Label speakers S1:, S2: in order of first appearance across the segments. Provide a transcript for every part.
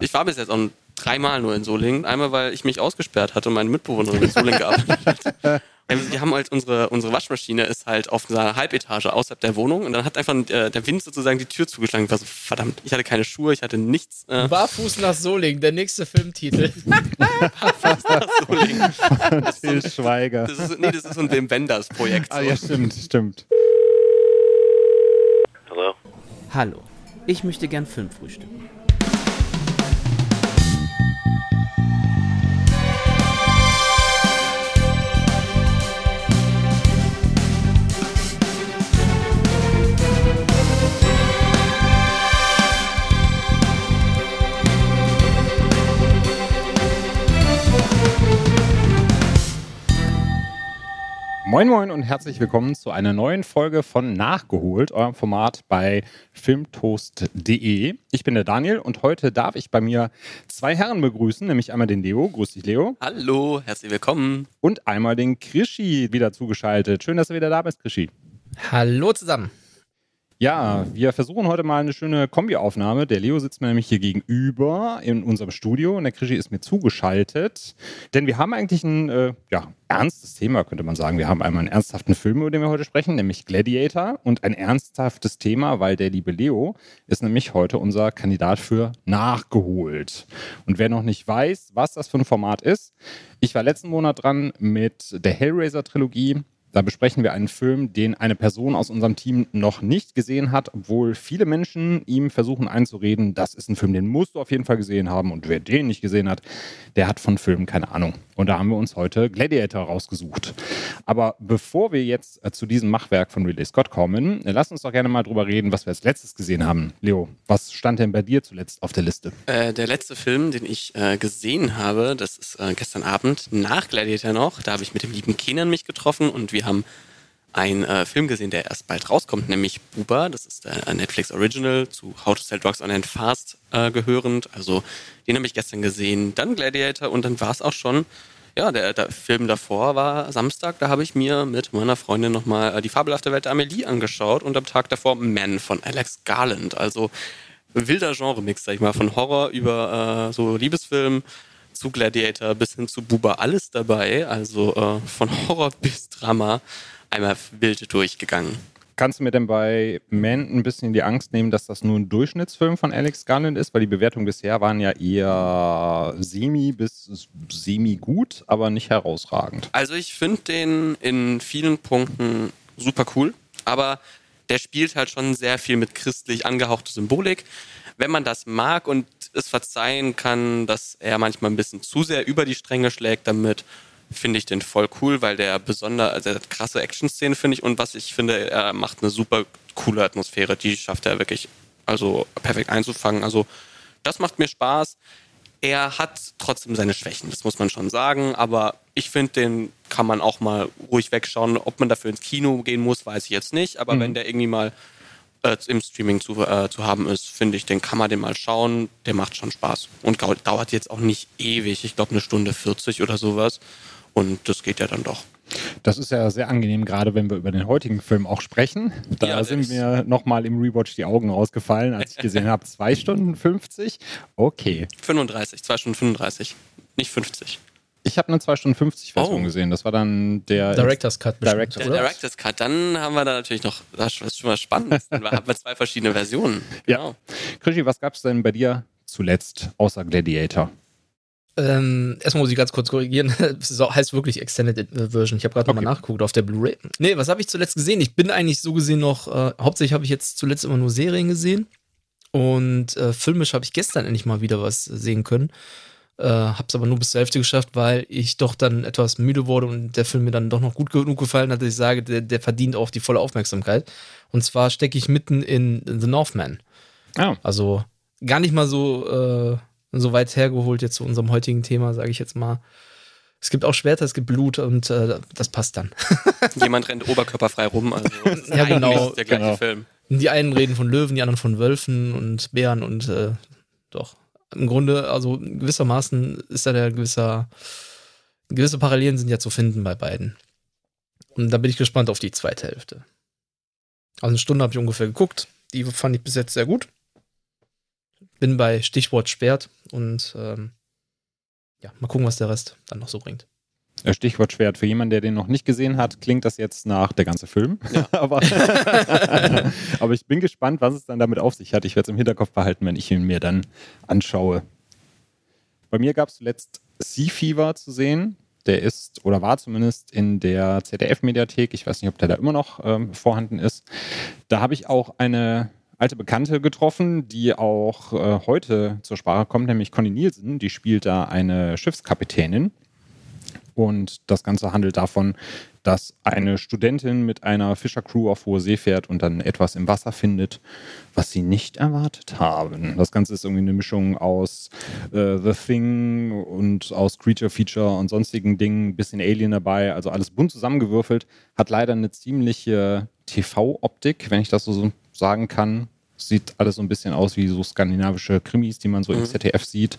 S1: Ich war bis jetzt auch dreimal nur in Solingen. Einmal, weil ich mich ausgesperrt hatte und meine Mitbewohnerin in Solingen gearbeitet hat. Wir haben halt unsere, unsere Waschmaschine ist halt auf einer Halbetage außerhalb der Wohnung und dann hat einfach äh, der Wind sozusagen die Tür zugeschlagen. Ich war so, verdammt, ich hatte keine Schuhe, ich hatte nichts.
S2: Äh. Barfuß nach Solingen, der nächste Filmtitel. Barfuß nach
S3: Solingen. Das ist so, Schweiger.
S1: Das ist, nee, das ist so ein Wim Wenders Projekt.
S3: So. Ah ja, stimmt, stimmt.
S4: Hallo.
S5: Hallo, ich möchte gern Film
S3: Moin Moin und herzlich willkommen zu einer neuen Folge von Nachgeholt, eurem Format bei filmtoast.de. Ich bin der Daniel und heute darf ich bei mir zwei Herren begrüßen, nämlich einmal den Leo. Grüß dich, Leo.
S1: Hallo, herzlich willkommen.
S3: Und einmal den Krischi wieder zugeschaltet. Schön, dass du wieder da bist, Krischi.
S2: Hallo zusammen.
S3: Ja, wir versuchen heute mal eine schöne Kombi-Aufnahme. Der Leo sitzt mir nämlich hier gegenüber in unserem Studio und der Krischi ist mir zugeschaltet. Denn wir haben eigentlich ein äh, ja, ernstes Thema, könnte man sagen. Wir haben einmal einen ernsthaften Film, über den wir heute sprechen, nämlich Gladiator. Und ein ernsthaftes Thema, weil der liebe Leo ist nämlich heute unser Kandidat für Nachgeholt. Und wer noch nicht weiß, was das für ein Format ist, ich war letzten Monat dran mit der Hellraiser-Trilogie da besprechen wir einen Film, den eine Person aus unserem Team noch nicht gesehen hat, obwohl viele Menschen ihm versuchen einzureden, das ist ein Film, den musst du auf jeden Fall gesehen haben. Und wer den nicht gesehen hat, der hat von Filmen keine Ahnung. Und da haben wir uns heute Gladiator rausgesucht. Aber bevor wir jetzt äh, zu diesem Machwerk von Ridley Scott kommen, äh, lass uns doch gerne mal drüber reden, was wir als letztes gesehen haben. Leo, was stand denn bei dir zuletzt auf der Liste?
S1: Äh, der letzte Film, den ich äh, gesehen habe, das ist äh, gestern Abend nach Gladiator noch. Da habe ich mit dem lieben Kenan mich getroffen und wir wir haben einen äh, Film gesehen, der erst bald rauskommt, nämlich Buba. Das ist der Netflix Original zu How to Sell Drugs Online Fast äh, gehörend. Also den habe ich gestern gesehen. Dann Gladiator und dann war es auch schon. Ja, der, der, Film davor war Samstag. Da habe ich mir mit meiner Freundin nochmal äh, die fabelhafte Welt der Amelie angeschaut und am Tag davor Man von Alex Garland. Also wilder Genre-Mix, sag ich mal, von Horror über äh, so Liebesfilm zu Gladiator bis hin zu Buba alles dabei. Also äh, von Horror bis Drama einmal wild durchgegangen.
S3: Kannst du mir denn bei Man ein bisschen die Angst nehmen, dass das nur ein Durchschnittsfilm von Alex Garland ist? Weil die Bewertungen bisher waren ja eher semi bis semi gut, aber nicht herausragend.
S1: Also ich finde den in vielen Punkten super cool, aber der spielt halt schon sehr viel mit christlich angehauchter Symbolik. Wenn man das mag und es verzeihen kann, dass er manchmal ein bisschen zu sehr über die Stränge schlägt damit, finde ich den voll cool, weil der besonders, also der krasse Action-Szene finde ich und was ich finde, er macht eine super coole Atmosphäre, die schafft er wirklich also perfekt einzufangen. Also das macht mir Spaß. Er hat trotzdem seine Schwächen, das muss man schon sagen, aber ich finde, den kann man auch mal ruhig wegschauen. Ob man dafür ins Kino gehen muss, weiß ich jetzt nicht, aber mhm. wenn der irgendwie mal äh, im Streaming zu, äh, zu haben ist, finde ich, den kann man den mal schauen. Der macht schon Spaß. Und dauert jetzt auch nicht ewig. Ich glaube, eine Stunde 40 oder sowas. Und das geht ja dann doch.
S3: Das ist ja sehr angenehm, gerade wenn wir über den heutigen Film auch sprechen. Da ja, sind mir nochmal im Rewatch die Augen rausgefallen, als ich gesehen habe, 2 Stunden 50. Okay.
S1: 35, 2 Stunden 35, nicht 50.
S3: Ich habe eine 2 Stunden 50 Version oh. gesehen. Das war dann der
S2: Director's Cut.
S1: Director's, der Director's Cut. Dann haben wir da natürlich noch, das ist schon mal spannend. dann haben wir zwei verschiedene Versionen.
S3: Genau. Ja. Krischi, was gab es denn bei dir zuletzt außer Gladiator?
S2: Ähm, erstmal muss ich ganz kurz korrigieren. Das heißt wirklich Extended Version. Ich habe gerade okay. nochmal nachgeguckt auf der Blu-ray. Nee, was habe ich zuletzt gesehen? Ich bin eigentlich so gesehen noch, äh, hauptsächlich habe ich jetzt zuletzt immer nur Serien gesehen. Und äh, filmisch habe ich gestern endlich mal wieder was sehen können. Äh, hab's aber nur bis zur Hälfte geschafft, weil ich doch dann etwas müde wurde und der Film mir dann doch noch gut genug gefallen hat, dass ich sage, der, der verdient auch die volle Aufmerksamkeit. Und zwar stecke ich mitten in The Northman. Oh. Also gar nicht mal so, äh, so weit hergeholt jetzt zu unserem heutigen Thema, sage ich jetzt mal. Es gibt auch Schwerter, es gibt Blut und äh, das passt dann.
S1: Jemand rennt oberkörperfrei rum, also
S2: ja, genau,
S1: der gleiche
S2: genau.
S1: Film.
S2: Die einen reden von Löwen, die anderen von Wölfen und Bären und äh, doch im Grunde, also gewissermaßen ist da der gewisser, gewisse Parallelen sind ja zu finden bei beiden. Und da bin ich gespannt auf die zweite Hälfte. Also eine Stunde habe ich ungefähr geguckt. Die fand ich bis jetzt sehr gut. bin bei Stichwort Sperrt und ähm, ja, mal gucken, was der Rest dann noch so bringt.
S3: Äh, Stichwort Schwert. Für jemanden, der den noch nicht gesehen hat, klingt das jetzt nach der ganze Film. Ja. aber, aber ich bin gespannt, was es dann damit auf sich hat. Ich werde es im Hinterkopf behalten, wenn ich ihn mir dann anschaue. Bei mir gab es zuletzt Sea Fever zu sehen. Der ist oder war zumindest in der ZDF-Mediathek. Ich weiß nicht, ob der da immer noch ähm, vorhanden ist. Da habe ich auch eine alte Bekannte getroffen, die auch äh, heute zur Sprache kommt, nämlich Conny Nielsen. Die spielt da eine Schiffskapitänin. Und das Ganze handelt davon, dass eine Studentin mit einer Fischercrew auf hohe See fährt und dann etwas im Wasser findet, was sie nicht erwartet haben. Das Ganze ist irgendwie eine Mischung aus äh, The Thing und aus Creature Feature und sonstigen Dingen, bisschen Alien dabei, also alles bunt zusammengewürfelt. Hat leider eine ziemliche TV-Optik, wenn ich das so sagen kann. Sieht alles so ein bisschen aus wie so skandinavische Krimis, die man so mhm. im ZDF sieht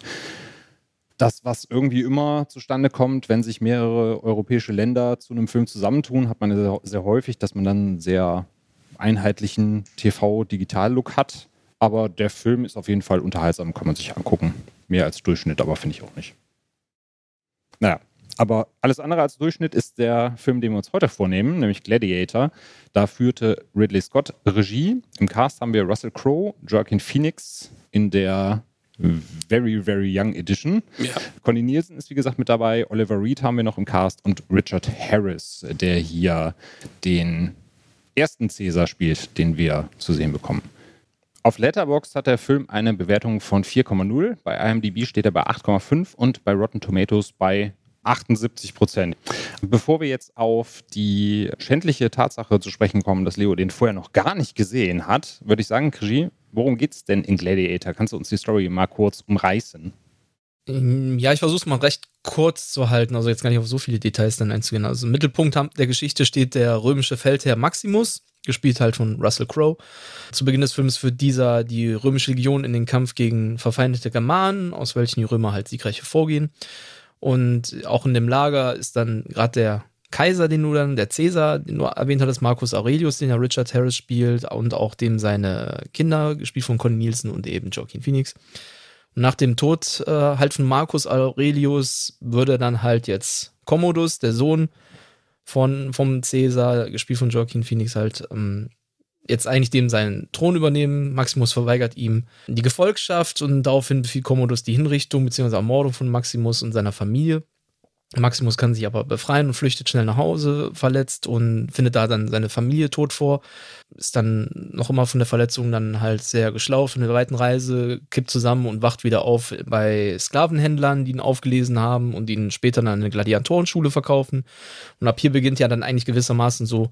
S3: das, was irgendwie immer zustande kommt, wenn sich mehrere europäische Länder zu einem Film zusammentun, hat man sehr, sehr häufig, dass man dann einen sehr einheitlichen TV-Digital-Look hat. Aber der Film ist auf jeden Fall unterhaltsam, kann man sich angucken. Mehr als Durchschnitt, aber finde ich auch nicht. Naja, aber alles andere als Durchschnitt ist der Film, den wir uns heute vornehmen, nämlich Gladiator. Da führte Ridley Scott Regie. Im Cast haben wir Russell Crowe, Joaquin Phoenix in der Very, Very Young Edition. Ja. Conny Nielsen ist wie gesagt mit dabei. Oliver Reed haben wir noch im Cast und Richard Harris, der hier den ersten Cäsar spielt, den wir zu sehen bekommen. Auf Letterboxd hat der Film eine Bewertung von 4,0. Bei IMDb steht er bei 8,5 und bei Rotten Tomatoes bei 78 Prozent. Bevor wir jetzt auf die schändliche Tatsache zu sprechen kommen, dass Leo den vorher noch gar nicht gesehen hat, würde ich sagen, Krigi, Worum geht es denn in Gladiator? Kannst du uns die Story mal kurz umreißen?
S2: Ja, ich versuche es mal recht kurz zu halten, also jetzt gar nicht auf so viele Details dann einzugehen. Also im Mittelpunkt der Geschichte steht der römische Feldherr Maximus, gespielt halt von Russell Crowe. Zu Beginn des Films führt dieser die römische Legion in den Kampf gegen verfeindete Germanen, aus welchen die Römer halt siegreich hervorgehen. Und auch in dem Lager ist dann gerade der Kaiser, den du dann, der Cäsar, den du erwähnt hattest, Marcus Aurelius, den ja Richard Harris spielt, und auch dem seine Kinder, gespielt von Conny Nielsen und eben Joaquin Phoenix. Und nach dem Tod äh, halt von Marcus Aurelius würde dann halt jetzt Commodus, der Sohn von, vom Cäsar, gespielt von Joaquin Phoenix, halt ähm, jetzt eigentlich dem seinen Thron übernehmen. Maximus verweigert ihm die Gefolgschaft und daraufhin befiehlt Commodus die Hinrichtung bzw. Ermordung von Maximus und seiner Familie. Maximus kann sich aber befreien und flüchtet schnell nach Hause, verletzt und findet da dann seine Familie tot vor. Ist dann noch immer von der Verletzung dann halt sehr geschlaucht von der weiten Reise, kippt zusammen und wacht wieder auf bei Sklavenhändlern, die ihn aufgelesen haben und ihn später dann an eine Gladiatorenschule verkaufen. Und ab hier beginnt ja dann eigentlich gewissermaßen so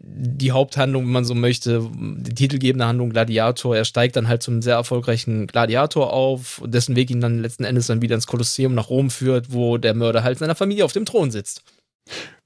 S2: die Haupthandlung, wenn man so möchte, die titelgebende Handlung Gladiator. Er steigt dann halt zum sehr erfolgreichen Gladiator auf, dessen Weg ihn dann letzten Endes dann wieder ins Kolosseum nach Rom führt, wo der Mörder halt seiner Familie auf dem Thron sitzt.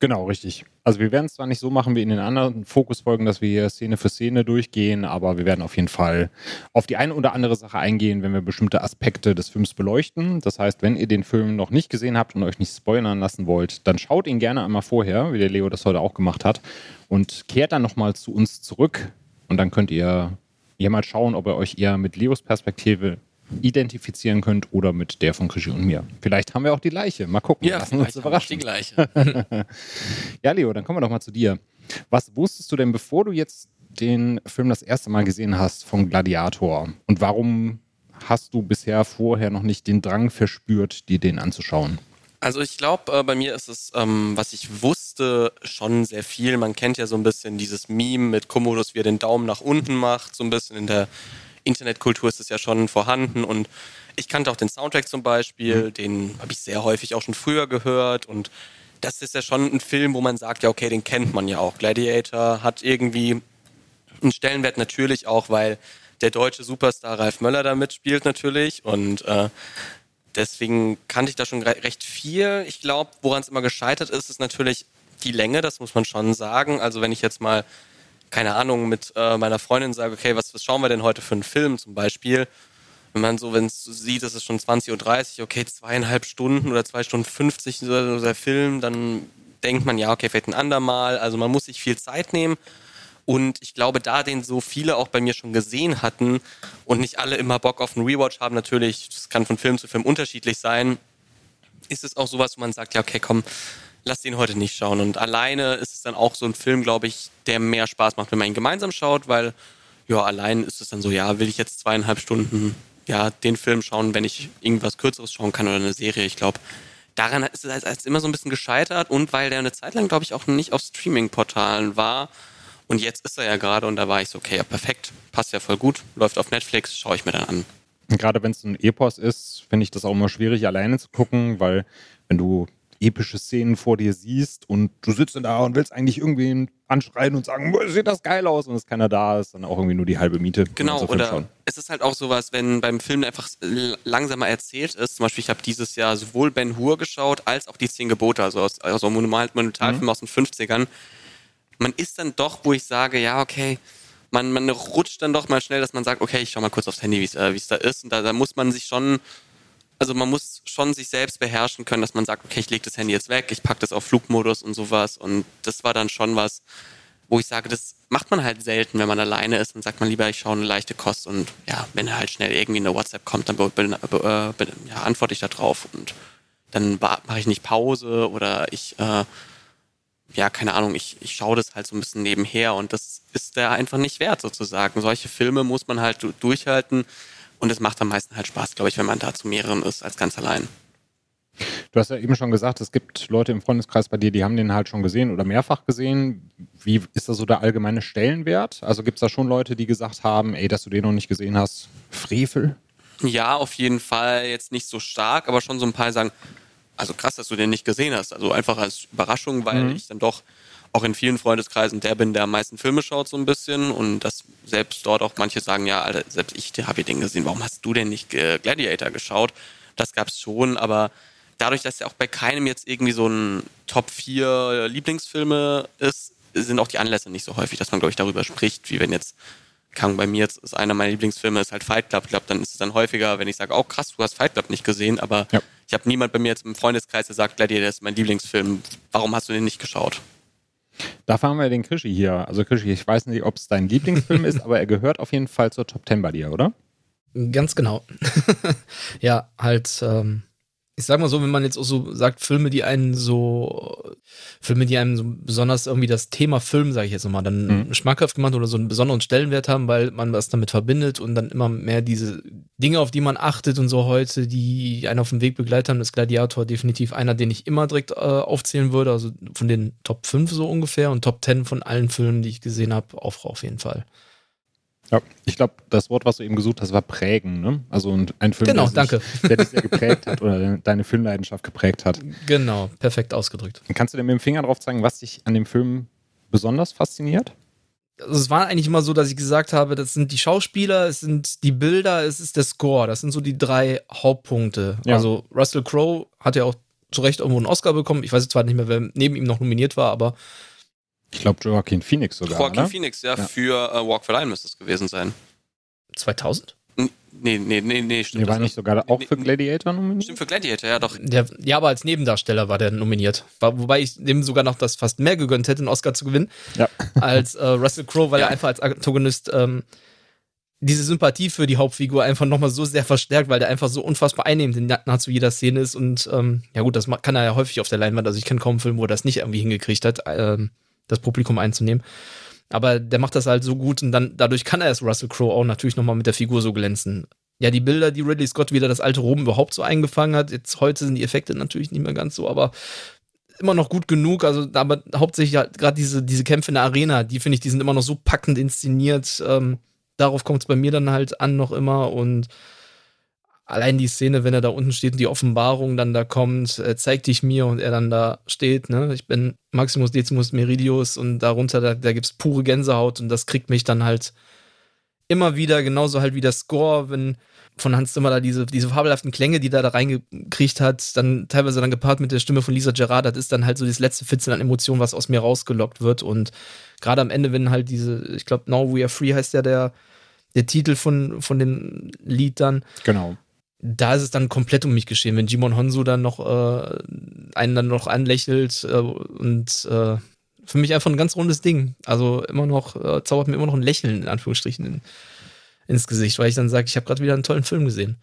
S3: Genau, richtig. Also wir werden es zwar nicht so machen wie in den anderen Fokusfolgen, dass wir hier Szene für Szene durchgehen, aber wir werden auf jeden Fall auf die eine oder andere Sache eingehen, wenn wir bestimmte Aspekte des Films beleuchten. Das heißt, wenn ihr den Film noch nicht gesehen habt und euch nicht spoilern lassen wollt, dann schaut ihn gerne einmal vorher, wie der Leo das heute auch gemacht hat, und kehrt dann nochmal zu uns zurück. Und dann könnt ihr hier mal schauen, ob ihr euch eher mit Leos Perspektive identifizieren könnt oder mit der von Krischi und mir. Vielleicht haben wir auch die gleiche. Mal gucken.
S1: Ja, Lassen uns überraschen. die gleiche.
S3: ja, Leo, dann kommen wir doch mal zu dir. Was wusstest du denn, bevor du jetzt den Film das erste Mal gesehen hast von Gladiator? Und warum hast du bisher vorher noch nicht den Drang verspürt, dir den anzuschauen?
S1: Also ich glaube, äh, bei mir ist es, ähm, was ich wusste, schon sehr viel. Man kennt ja so ein bisschen dieses Meme mit Commodus, wie er den Daumen nach unten macht, so ein bisschen in der Internetkultur ist es ja schon vorhanden und ich kannte auch den Soundtrack zum Beispiel, mhm. den habe ich sehr häufig auch schon früher gehört und das ist ja schon ein Film, wo man sagt, ja okay, den kennt man ja auch. Gladiator hat irgendwie einen Stellenwert natürlich auch, weil der deutsche Superstar Ralf Möller da mitspielt natürlich und äh, deswegen kannte ich da schon recht viel. Ich glaube, woran es immer gescheitert ist, ist natürlich die Länge, das muss man schon sagen. Also wenn ich jetzt mal keine Ahnung, mit äh, meiner Freundin sage, okay, was, was schauen wir denn heute für einen Film zum Beispiel? Wenn man so, wenn es so sieht, es ist schon 20.30 Uhr, okay, zweieinhalb Stunden oder zwei Stunden 50 so der Film, dann denkt man, ja, okay, vielleicht ein andermal. Also man muss sich viel Zeit nehmen. Und ich glaube, da den so viele auch bei mir schon gesehen hatten und nicht alle immer Bock auf einen Rewatch haben, natürlich, das kann von Film zu Film unterschiedlich sein, ist es auch sowas, wo man sagt, ja, okay, komm, lass den heute nicht schauen. Und alleine ist es dann auch so ein Film, glaube ich, der mehr Spaß macht, wenn man ihn gemeinsam schaut, weil, ja, allein ist es dann so, ja, will ich jetzt zweieinhalb Stunden, ja, den Film schauen, wenn ich irgendwas Kürzeres schauen kann oder eine Serie. Ich glaube, daran ist es als immer so ein bisschen gescheitert und weil der eine Zeit lang, glaube ich, auch nicht auf Streaming-Portalen war. Und jetzt ist er ja gerade und da war ich so, okay, ja, perfekt, passt ja voll gut, läuft auf Netflix, schaue ich mir dann an.
S3: Gerade wenn es ein Epos ist, finde ich das auch immer schwierig, alleine zu gucken, weil wenn du epische Szenen vor dir siehst und du sitzt da und willst eigentlich irgendwie anschreien und sagen, sieht das geil aus und es keiner da ist, dann auch irgendwie nur die halbe Miete.
S1: Genau, oder es ist halt auch sowas, wenn beim Film einfach langsamer erzählt ist, zum Beispiel ich habe dieses Jahr sowohl Ben Hur geschaut, als auch die Zehn Gebote, also aus also Monumentalfilm mhm. aus den 50ern. Man ist dann doch, wo ich sage, ja, okay, man, man rutscht dann doch mal schnell, dass man sagt, okay, ich schau mal kurz aufs Handy, wie es äh, da ist. Und da, da muss man sich schon also man muss schon sich selbst beherrschen können, dass man sagt, okay, ich lege das Handy jetzt weg, ich packe das auf Flugmodus und sowas. Und das war dann schon was, wo ich sage, das macht man halt selten, wenn man alleine ist. Dann sagt man lieber, ich schaue eine leichte Kost und ja, wenn halt schnell irgendwie eine WhatsApp kommt, dann ja, antworte ich da drauf und dann mache ich nicht Pause oder ich, äh, ja, keine Ahnung, ich, ich schaue das halt so ein bisschen nebenher und das ist der einfach nicht wert sozusagen. Solche Filme muss man halt durchhalten und es macht am meisten halt Spaß, glaube ich, wenn man da zu mehreren ist als ganz allein.
S3: Du hast ja eben schon gesagt, es gibt Leute im Freundeskreis bei dir, die haben den halt schon gesehen oder mehrfach gesehen. Wie ist da so der allgemeine Stellenwert? Also gibt es da schon Leute, die gesagt haben, ey, dass du den noch nicht gesehen hast, Frevel?
S1: Ja, auf jeden Fall jetzt nicht so stark, aber schon so ein paar sagen, also krass, dass du den nicht gesehen hast. Also einfach als Überraschung, weil mhm. ich dann doch auch in vielen Freundeskreisen der bin, der am meisten Filme schaut, so ein bisschen. Und dass selbst dort auch manche sagen, ja, Alter, selbst ich habe den gesehen, warum hast du denn nicht Gladiator geschaut? Das gab es schon, aber dadurch, dass ja auch bei keinem jetzt irgendwie so ein Top 4 Lieblingsfilme ist, sind auch die Anlässe nicht so häufig, dass man, glaube ich, darüber spricht, wie wenn jetzt, kann bei mir jetzt ist einer meiner Lieblingsfilme, ist halt Fight Club. Ich glaube, dann ist es dann häufiger, wenn ich sage, oh krass, du hast Fight Club nicht gesehen, aber ja. ich habe niemand bei mir jetzt im Freundeskreis, der sagt, Gladiator ist mein Lieblingsfilm. Warum hast du den nicht geschaut?
S3: Dafür haben wir den Krischi hier. Also Krischi, ich weiß nicht, ob es dein Lieblingsfilm ist, aber er gehört auf jeden Fall zur Top Ten bei dir, oder?
S2: Ganz genau. ja, halt ähm, ich sag mal so, wenn man jetzt auch so sagt, Filme, die einen so, Filme, die einem so besonders irgendwie das Thema Film, sage ich jetzt nochmal, dann mhm. schmackhaft gemacht oder so einen besonderen Stellenwert haben, weil man was damit verbindet und dann immer mehr diese Dinge, auf die man achtet und so heute, die einen auf dem Weg begleitet haben, ist Gladiator definitiv einer, den ich immer direkt äh, aufzählen würde, also von den Top 5 so ungefähr und Top 10 von allen Filmen, die ich gesehen habe, auch auf jeden Fall.
S3: Ja, ich glaube, das Wort, was du eben gesucht hast, war prägen. Ne? Also ein Film,
S2: genau,
S3: der,
S2: sich,
S3: der dich sehr geprägt hat oder deine Filmleidenschaft geprägt hat.
S2: Genau, perfekt ausgedrückt.
S3: Kannst du dir mit dem Finger drauf zeigen, was dich an dem Film besonders fasziniert?
S2: Also es war eigentlich immer so, dass ich gesagt habe, das sind die Schauspieler, es sind die Bilder, es ist der Score. Das sind so die drei Hauptpunkte. Ja. Also Russell Crowe hat ja auch zu Recht irgendwo einen Oscar bekommen. Ich weiß jetzt zwar nicht mehr, wer neben ihm noch nominiert war, aber
S3: ich glaube, Joaquin Phoenix sogar.
S1: Joaquin oder? Phoenix, ja, ja. für uh, Walk for Line müsste es gewesen sein.
S2: 2000?
S1: Nee, nee, nee, nee,
S3: stimmt. Der war nicht sogar auch für Gladiator nominiert?
S1: Stimmt, für Gladiator, ja, doch.
S2: Der, ja, aber als Nebendarsteller war der nominiert. War, wobei ich dem sogar noch das fast mehr gegönnt hätte, einen Oscar zu gewinnen, ja. als äh, Russell Crowe, weil ja. er einfach als Antagonist ähm, diese Sympathie für die Hauptfigur einfach nochmal so sehr verstärkt, weil der einfach so unfassbar einnehmend in nahezu jeder Szene ist. Und ähm, ja gut, das kann er ja häufig auf der Leinwand. Also ich kenne kaum einen Film, wo er das nicht irgendwie hingekriegt hat. Ähm, das Publikum einzunehmen. Aber der macht das halt so gut und dann dadurch kann er es Russell Crowe auch natürlich nochmal mit der Figur so glänzen. Ja, die Bilder, die Ridley Scott wieder das alte Rom überhaupt so eingefangen hat. Jetzt heute sind die Effekte natürlich nicht mehr ganz so, aber immer noch gut genug. Also, aber hauptsächlich halt gerade diese, diese Kämpfe in der Arena, die finde ich, die sind immer noch so packend inszeniert. Ähm, darauf kommt es bei mir dann halt an noch immer und allein die Szene, wenn er da unten steht und die Offenbarung dann da kommt, äh, zeig dich mir und er dann da steht, ne? Ich bin Maximus Decimus Meridius und darunter, da, da gibt's pure Gänsehaut und das kriegt mich dann halt immer wieder, genauso halt wie der Score, wenn von Hans Zimmer da diese, diese fabelhaften Klänge, die da da reingekriegt hat, dann teilweise dann gepaart mit der Stimme von Lisa Gerard, das ist dann halt so das letzte Fitzel an Emotionen, was aus mir rausgelockt wird und gerade am Ende, wenn halt diese, ich glaube, Now We Are Free heißt ja der, der Titel von, von dem Lied dann.
S3: Genau
S2: da ist es dann komplett um mich geschehen. Wenn Jimon Honsu dann noch äh, einen dann noch anlächelt äh, und äh, für mich einfach ein ganz rundes Ding. Also immer noch, äh, zaubert mir immer noch ein Lächeln, in Anführungsstrichen, in, ins Gesicht, weil ich dann sage, ich habe gerade wieder einen tollen Film gesehen.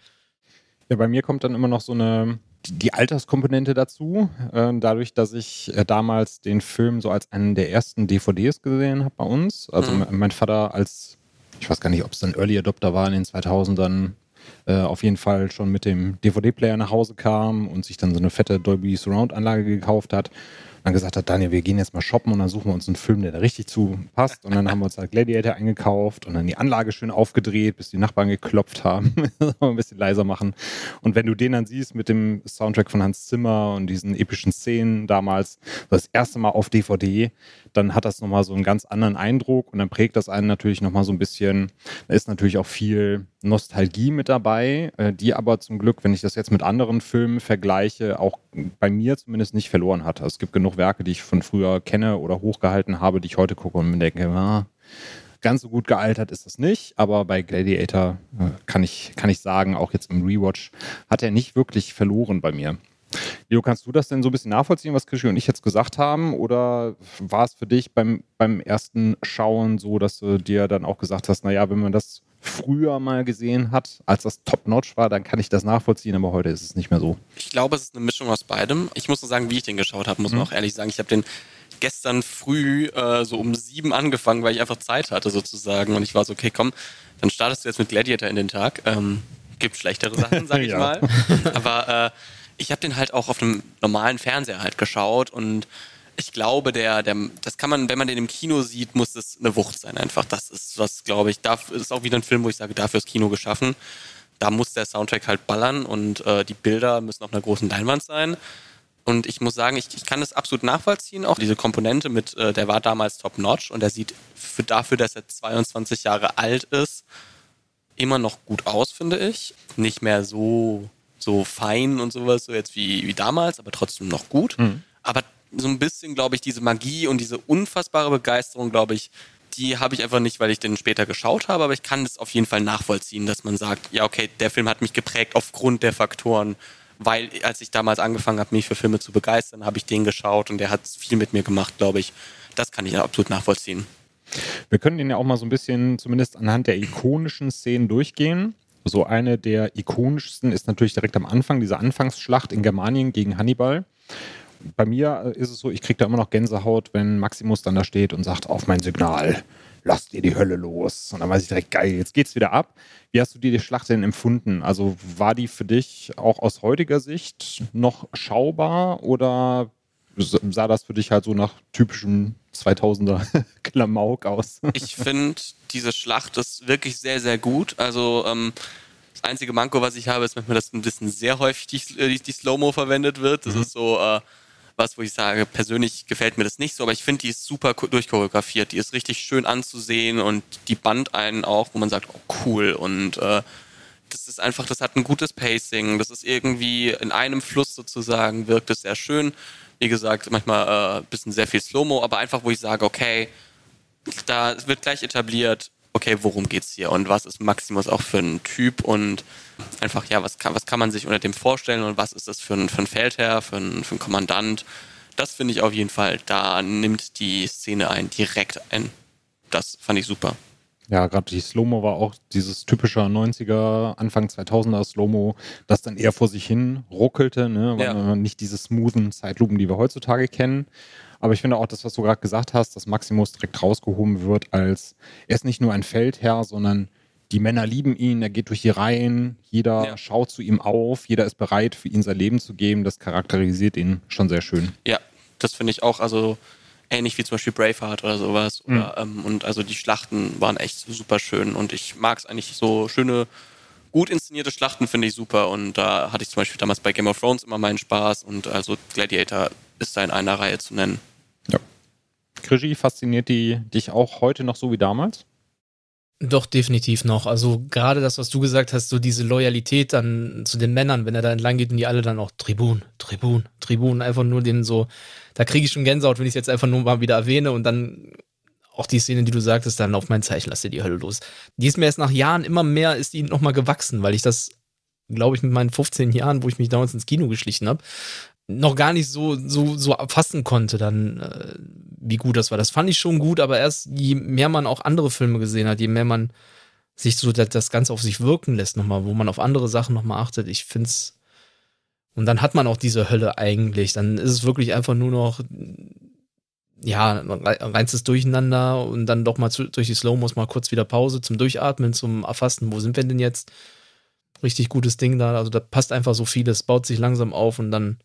S3: Ja, bei mir kommt dann immer noch so eine, die Alterskomponente dazu. Äh, dadurch, dass ich äh, damals den Film so als einen der ersten DVDs gesehen habe bei uns. Also mhm. mein Vater als, ich weiß gar nicht, ob es dann Early Adopter war in den 2000ern, äh, auf jeden Fall schon mit dem DVD-Player nach Hause kam und sich dann so eine fette Dolby Surround-Anlage gekauft hat dann gesagt hat, Daniel, wir gehen jetzt mal shoppen und dann suchen wir uns einen Film, der da richtig zu passt. Und dann haben wir uns halt Gladiator eingekauft und dann die Anlage schön aufgedreht, bis die Nachbarn geklopft haben. ein bisschen leiser machen. Und wenn du den dann siehst mit dem Soundtrack von Hans Zimmer und diesen epischen Szenen damals, das erste Mal auf DVD, dann hat das nochmal so einen ganz anderen Eindruck und dann prägt das einen natürlich nochmal so ein bisschen. Da ist natürlich auch viel Nostalgie mit dabei, äh, die aber zum Glück, wenn ich das jetzt mit anderen Filmen vergleiche, auch bei mir zumindest nicht verloren hat. Also es gibt genug Werke, die ich von früher kenne oder hochgehalten habe, die ich heute gucke und mir denke, ah, ganz so gut gealtert ist das nicht, aber bei Gladiator äh, kann, ich, kann ich sagen, auch jetzt im Rewatch hat er nicht wirklich verloren bei mir. Leo, kannst du das denn so ein bisschen nachvollziehen, was Krischi und ich jetzt gesagt haben? Oder war es für dich beim, beim ersten Schauen so, dass du dir dann auch gesagt hast, naja, wenn man das früher mal gesehen hat, als das top-notch war, dann kann ich das nachvollziehen, aber heute ist es nicht mehr so.
S1: Ich glaube, es ist eine Mischung aus beidem. Ich muss nur sagen, wie ich den geschaut habe, muss man mhm. auch ehrlich sagen. Ich habe den gestern früh äh, so um sieben angefangen, weil ich einfach Zeit hatte sozusagen. Und ich war so, okay, komm, dann startest du jetzt mit Gladiator in den Tag. Ähm, gibt schlechtere Sachen, sag ich ja. mal. Aber äh, ich habe den halt auch auf einem normalen Fernseher halt geschaut und ich glaube, der, der, das kann man, wenn man den im Kino sieht, muss es eine Wucht sein einfach. Das ist was, glaube ich, das ist auch wieder ein Film, wo ich sage, dafür ist Kino geschaffen. Da muss der Soundtrack halt ballern und äh, die Bilder müssen auf einer großen Leinwand sein. Und ich muss sagen, ich, ich kann das absolut nachvollziehen, auch diese Komponente mit, äh, der war damals top-notch und der sieht für, dafür, dass er 22 Jahre alt ist, immer noch gut aus, finde ich. Nicht mehr so, so fein und sowas, so jetzt wie, wie damals, aber trotzdem noch gut. Mhm. Aber so ein bisschen, glaube ich, diese Magie und diese unfassbare Begeisterung, glaube ich, die habe ich einfach nicht, weil ich den später geschaut habe, aber ich kann das auf jeden Fall nachvollziehen, dass man sagt, ja, okay, der Film hat mich geprägt aufgrund der Faktoren, weil als ich damals angefangen habe, mich für Filme zu begeistern, habe ich den geschaut und der hat viel mit mir gemacht, glaube ich. Das kann ich absolut nachvollziehen.
S3: Wir können den ja auch mal so ein bisschen, zumindest anhand der ikonischen Szenen durchgehen. So eine der ikonischsten ist natürlich direkt am Anfang, diese Anfangsschlacht in Germanien gegen Hannibal bei mir ist es so, ich kriege da immer noch Gänsehaut, wenn Maximus dann da steht und sagt, auf mein Signal, lasst ihr die Hölle los. Und dann weiß ich direkt, geil, jetzt geht's wieder ab. Wie hast du dir die Schlacht denn empfunden? Also war die für dich auch aus heutiger Sicht noch schaubar oder sah das für dich halt so nach typischem 2000er Klamauk aus?
S1: Ich finde, diese Schlacht ist wirklich sehr, sehr gut. Also ähm, das einzige Manko, was ich habe, ist manchmal, dass ein bisschen sehr häufig die, die, die Slow-Mo verwendet wird. Das mhm. ist so... Äh, was, wo ich sage, persönlich gefällt mir das nicht so, aber ich finde, die ist super durchchoreografiert. Die ist richtig schön anzusehen und die band einen auch, wo man sagt, oh cool. Und äh, das ist einfach, das hat ein gutes Pacing. Das ist irgendwie in einem Fluss sozusagen, wirkt es sehr schön. Wie gesagt, manchmal ein äh, bisschen sehr viel Slow-Mo, aber einfach, wo ich sage, okay, da wird gleich etabliert, okay, worum geht's hier und was ist Maximus auch für ein Typ und einfach, ja, was kann, was kann man sich unter dem vorstellen und was ist das für ein, für ein Feldherr, für ein, für ein Kommandant. Das finde ich auf jeden Fall, da nimmt die Szene ein direkt ein. Das fand ich super.
S3: Ja, gerade die Slow-Mo war auch dieses typische 90er, Anfang 2000er Slow-Mo, das dann eher vor sich hin ruckelte, ne? Ja. nicht diese smoothen Zeitlupen, die wir heutzutage kennen. Aber ich finde auch das, was du gerade gesagt hast, dass Maximus direkt rausgehoben wird als, er ist nicht nur ein Feldherr, sondern die Männer lieben ihn, er geht durch die Reihen, jeder ja. schaut zu ihm auf, jeder ist bereit, für ihn sein Leben zu geben. Das charakterisiert ihn schon sehr schön.
S1: Ja, das finde ich auch, also ähnlich wie zum Beispiel Braveheart oder sowas. Mhm. Oder, ähm, und also die Schlachten waren echt super schön und ich mag es eigentlich so schöne, gut inszenierte Schlachten finde ich super und da hatte ich zum Beispiel damals bei Game of Thrones immer meinen Spaß und also Gladiator ist da in einer Reihe zu nennen.
S3: Ja. Krigi, fasziniert die dich auch heute noch so wie damals?
S2: Doch, definitiv noch. Also gerade das, was du gesagt hast, so diese Loyalität dann zu den Männern, wenn er da entlang geht und die alle dann auch Tribun, Tribun, Tribun, einfach nur den so, da kriege ich schon Gänsehaut, wenn ich es jetzt einfach nur mal wieder erwähne und dann auch die Szene, die du sagtest, dann auf mein Zeichen, lass dir die Hölle los. Die ist mir erst nach Jahren immer mehr, ist die nochmal gewachsen, weil ich das, glaube ich, mit meinen 15 Jahren, wo ich mich damals ins Kino geschlichen habe, noch gar nicht so, so, so fassen konnte, dann, äh, wie gut das war. Das fand ich schon gut, aber erst je mehr man auch andere Filme gesehen hat, je mehr man sich so das, das Ganze auf sich wirken lässt nochmal, wo man auf andere Sachen nochmal achtet, ich finde es. Und dann hat man auch diese Hölle eigentlich. Dann ist es wirklich einfach nur noch, ja, reinstes Durcheinander und dann doch mal zu, durch die Slow-Mos mal kurz wieder Pause zum Durchatmen, zum Erfassen. Wo sind wir denn jetzt? Richtig gutes Ding da. Also da passt einfach so vieles, baut sich langsam auf und dann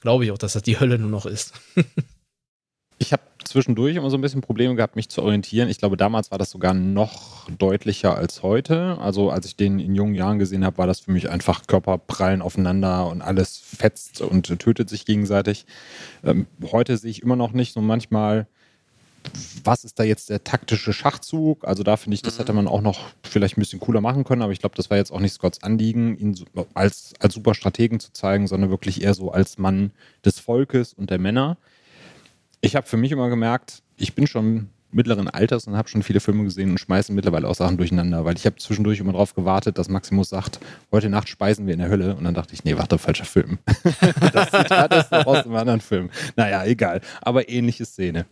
S2: glaube ich auch, dass das die Hölle nur noch ist.
S3: ich habe zwischendurch immer so ein bisschen Probleme gehabt, mich zu orientieren. Ich glaube, damals war das sogar noch deutlicher als heute. Also als ich den in jungen Jahren gesehen habe, war das für mich einfach Körper prallen aufeinander und alles fetzt und tötet sich gegenseitig. Ähm, heute sehe ich immer noch nicht so manchmal was ist da jetzt der taktische Schachzug? Also da finde ich, das hätte mhm. man auch noch vielleicht ein bisschen cooler machen können, aber ich glaube, das war jetzt auch nicht Scotts Anliegen, ihn als, als super Strategen zu zeigen, sondern wirklich eher so als Mann des Volkes und der Männer. Ich habe für mich immer gemerkt, ich bin schon mittleren Alters und habe schon viele Filme gesehen und schmeiße mittlerweile auch Sachen durcheinander, weil ich habe zwischendurch immer darauf gewartet, dass Maximus sagt, heute Nacht speisen wir in der Hölle und dann dachte ich, nee, warte, falscher Film. das Zitat ist doch aus einem anderen Film. Naja, egal, aber ähnliche Szene.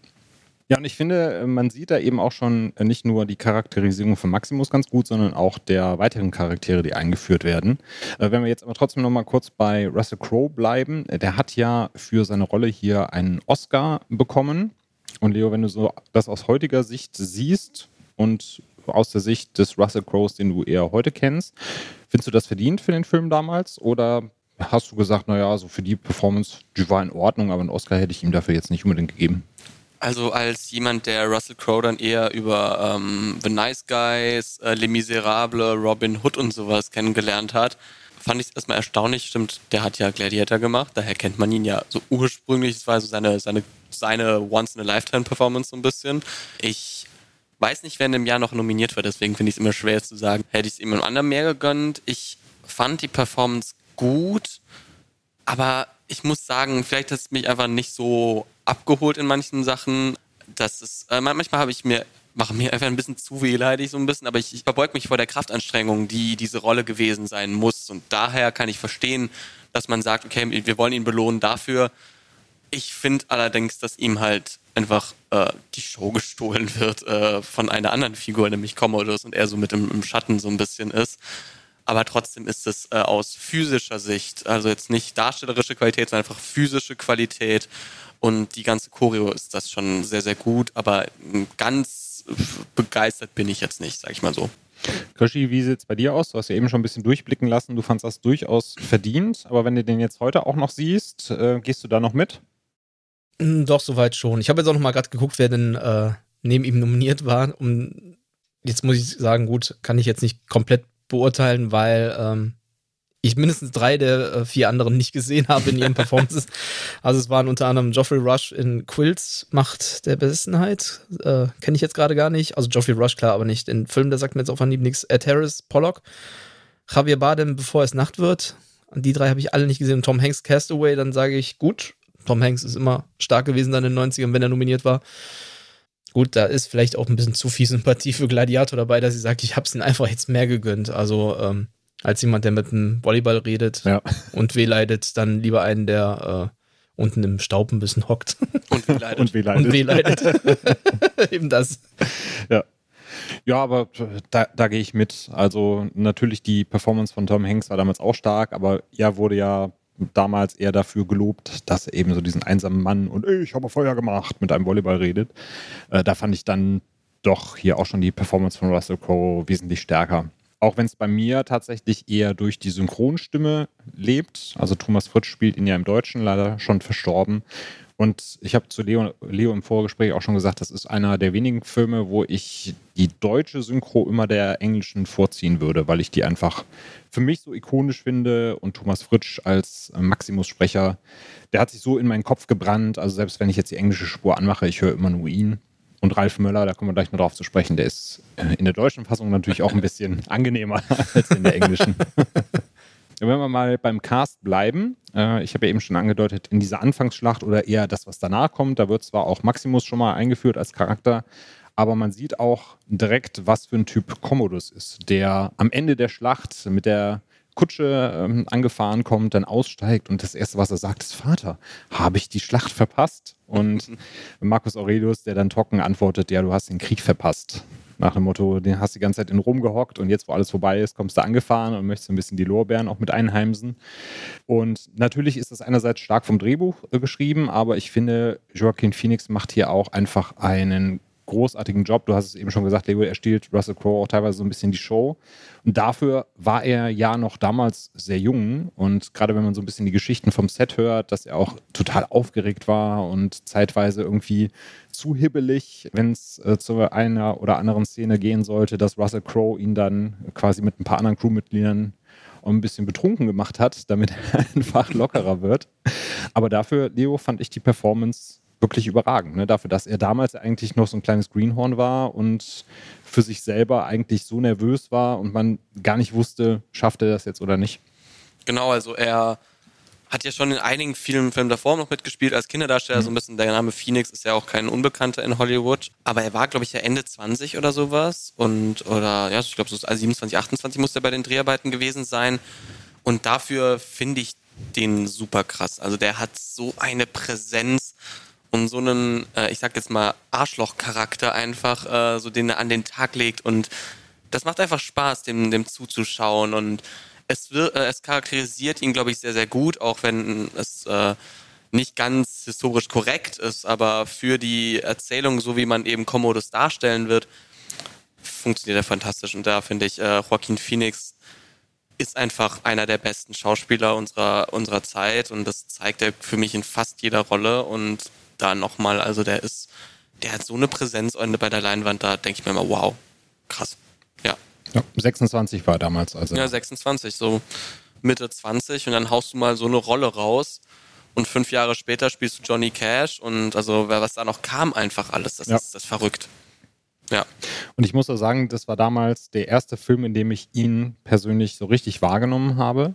S3: Ja, und ich finde, äh, man sieht da eben auch schon äh, nicht nur die Charakterisierung von Maximus ganz gut, sondern auch der weiteren Charaktere, die eingeführt werden. Äh, wenn wir jetzt aber trotzdem noch mal kurz bei Russell Crowe bleiben, der hat ja für seine Rolle hier einen Oscar bekommen. Und Leo, wenn du so das aus heutiger Sicht siehst und aus der Sicht des Russell Crowes, den du eher heute kennst, findest du das verdient für den Film damals? Oder hast du gesagt, naja, so für die Performance, die war in Ordnung, aber einen Oscar hätte ich ihm dafür jetzt nicht unbedingt gegeben?
S1: Also als jemand, der Russell Crowe dann eher über ähm, The Nice Guys, äh, Les Miserables, Robin Hood und sowas kennengelernt hat, fand ich es erstmal erstaunlich. Stimmt, der hat ja Gladiator gemacht, daher kennt man ihn ja so ursprünglich. Es war so seine, seine, seine Once-in-a-Lifetime-Performance so ein bisschen. Ich weiß nicht, wer in dem Jahr noch nominiert wird, deswegen finde ich es immer schwer zu sagen. Hätte ich es ihm im anderen mehr gegönnt. Ich fand die Performance gut, aber ich muss sagen, vielleicht hat es mich einfach nicht so abgeholt in manchen Sachen. Das ist, äh, manchmal habe ich mir mache mir einfach ein bisschen zu wehleidig so ein bisschen, aber ich, ich verbeug mich vor der Kraftanstrengung, die diese Rolle gewesen sein muss. Und daher kann ich verstehen, dass man sagt, okay, wir wollen ihn belohnen dafür. Ich finde allerdings, dass ihm halt einfach äh, die Show gestohlen wird äh, von einer anderen Figur, nämlich Commodus, und er so mit im, im Schatten so ein bisschen ist aber trotzdem ist es äh, aus physischer Sicht, also jetzt nicht darstellerische Qualität, sondern einfach physische Qualität und die ganze Choreo ist das schon sehr, sehr gut, aber ganz begeistert bin ich jetzt nicht, sag ich mal so.
S3: Krischi, wie sieht es bei dir aus? Du hast ja eben schon ein bisschen durchblicken lassen. Du fandest das durchaus verdient. Aber wenn du den jetzt heute auch noch siehst, äh, gehst du da noch mit?
S2: Hm, doch, soweit schon. Ich habe jetzt auch noch mal gerade geguckt, wer denn äh, neben ihm nominiert war. Und jetzt muss ich sagen, gut, kann ich jetzt nicht komplett beurteilen, weil ähm, ich mindestens drei der äh, vier anderen nicht gesehen habe in ihren Performances. also es waren unter anderem Geoffrey Rush in Quills Macht der Besessenheit. Äh, Kenne ich jetzt gerade gar nicht. Also Geoffrey Rush, klar, aber nicht. In Film, der sagt mir jetzt auf Anhieb nichts. Ed Harris, Pollock. Javier Bardem, bevor es Nacht wird. Die drei habe ich alle nicht gesehen. Und Tom Hanks, Castaway, dann sage ich, gut. Tom Hanks ist immer stark gewesen dann in den 90ern, wenn er nominiert war. Gut, da ist vielleicht auch ein bisschen zu viel Sympathie für Gladiator dabei, dass sie sagt, ich habe es ihnen einfach jetzt mehr gegönnt. Also ähm, als jemand, der mit dem Volleyball redet ja. und wehleidet, dann lieber einen, der äh, unten im Staub ein bisschen hockt.
S1: Und wehleidet.
S3: und wehleidet. Und
S2: wehleidet. Eben das.
S3: Ja. Ja, aber da, da gehe ich mit. Also natürlich die Performance von Tom Hanks war damals auch stark, aber er wurde ja damals eher dafür gelobt, dass er eben so diesen einsamen Mann und ich habe Feuer gemacht mit einem Volleyball redet. Äh, da fand ich dann doch hier auch schon die Performance von Russell Crowe wesentlich stärker. Auch wenn es bei mir tatsächlich eher durch die Synchronstimme lebt. Also Thomas Fritsch spielt ihn ja im Deutschen leider schon verstorben. Und ich habe zu Leo, Leo im Vorgespräch auch schon gesagt, das ist einer der wenigen Filme, wo ich die deutsche Synchro immer der englischen vorziehen würde, weil ich die einfach für mich so ikonisch finde. Und Thomas Fritsch als Maximus-Sprecher, der hat sich so in meinen Kopf gebrannt. Also selbst wenn ich jetzt die englische Spur anmache, ich höre immer nur ihn. Und Ralf Möller, da kommen wir gleich noch drauf zu sprechen, der ist äh, in der deutschen Fassung natürlich auch ein bisschen angenehmer als in der englischen. Wenn wir mal beim Cast bleiben, äh, ich habe ja eben schon angedeutet, in dieser Anfangsschlacht oder eher das, was danach kommt, da wird zwar auch Maximus schon mal eingeführt als Charakter, aber man sieht auch direkt, was für ein Typ Commodus ist, der am Ende der Schlacht mit der Kutsche ähm, angefahren kommt, dann aussteigt und das Erste, was er sagt, ist, Vater, habe ich die Schlacht verpasst? Und Marcus Aurelius, der dann trocken antwortet, ja, du hast den Krieg verpasst. Nach dem Motto, den hast du die ganze Zeit in Rom gehockt und jetzt, wo alles vorbei ist, kommst du angefahren und möchtest ein bisschen die Lorbeeren auch mit einheimsen. Und natürlich ist das einerseits stark vom Drehbuch äh, geschrieben, aber ich finde, Joaquin Phoenix macht hier auch einfach einen großartigen Job. Du hast es eben schon gesagt, Leo, er stiehlt Russell Crowe auch teilweise so ein bisschen die Show. Und dafür war er ja noch damals sehr jung. Und gerade wenn man so ein bisschen die Geschichten vom Set hört, dass er auch total aufgeregt war und zeitweise irgendwie zu hibbelig, wenn es äh, zu einer oder anderen Szene gehen sollte, dass Russell Crowe ihn dann quasi mit ein paar anderen Crewmitgliedern ein bisschen betrunken gemacht hat, damit er einfach lockerer wird. Aber dafür, Leo, fand ich die Performance wirklich überragend. Ne? Dafür, dass er damals eigentlich noch so ein kleines Greenhorn war und für sich selber eigentlich so nervös war und man gar nicht wusste, schafft er das jetzt oder nicht.
S1: Genau, also er hat ja schon in einigen vielen Filmen davor noch mitgespielt als Kinderdarsteller. Mhm. So ein bisschen der Name Phoenix ist ja auch kein Unbekannter in Hollywood. Aber er war, glaube ich, ja Ende 20 oder sowas. Und, oder, ja, ich glaube, so 27, 28 muss er bei den Dreharbeiten gewesen sein. Und dafür finde ich den super krass. Also der hat so eine Präsenz und so einen, äh, ich sag jetzt mal, Arschloch-Charakter einfach, äh, so den er an den Tag legt. Und das macht einfach Spaß, dem, dem zuzuschauen. Und es, wird, äh, es charakterisiert ihn, glaube ich, sehr, sehr gut, auch wenn es äh, nicht ganz historisch korrekt ist, aber für die Erzählung, so wie man eben Commodus darstellen wird, funktioniert er fantastisch. Und da finde ich, äh, Joaquin Phoenix ist einfach einer der besten Schauspieler unserer, unserer Zeit und das zeigt er für mich in fast jeder Rolle und da nochmal. Also der ist, der hat so eine Präsenz bei der Leinwand, da denke ich mir immer, wow, krass. Ja.
S3: ja 26 war damals also.
S1: Ja, 26, so Mitte 20 und dann haust du mal so eine Rolle raus und fünf Jahre später spielst du Johnny Cash und also was da noch kam einfach alles, das ja. ist das ist verrückt. Ja.
S3: Und ich muss auch sagen, das war damals der erste Film, in dem ich ihn persönlich so richtig wahrgenommen habe.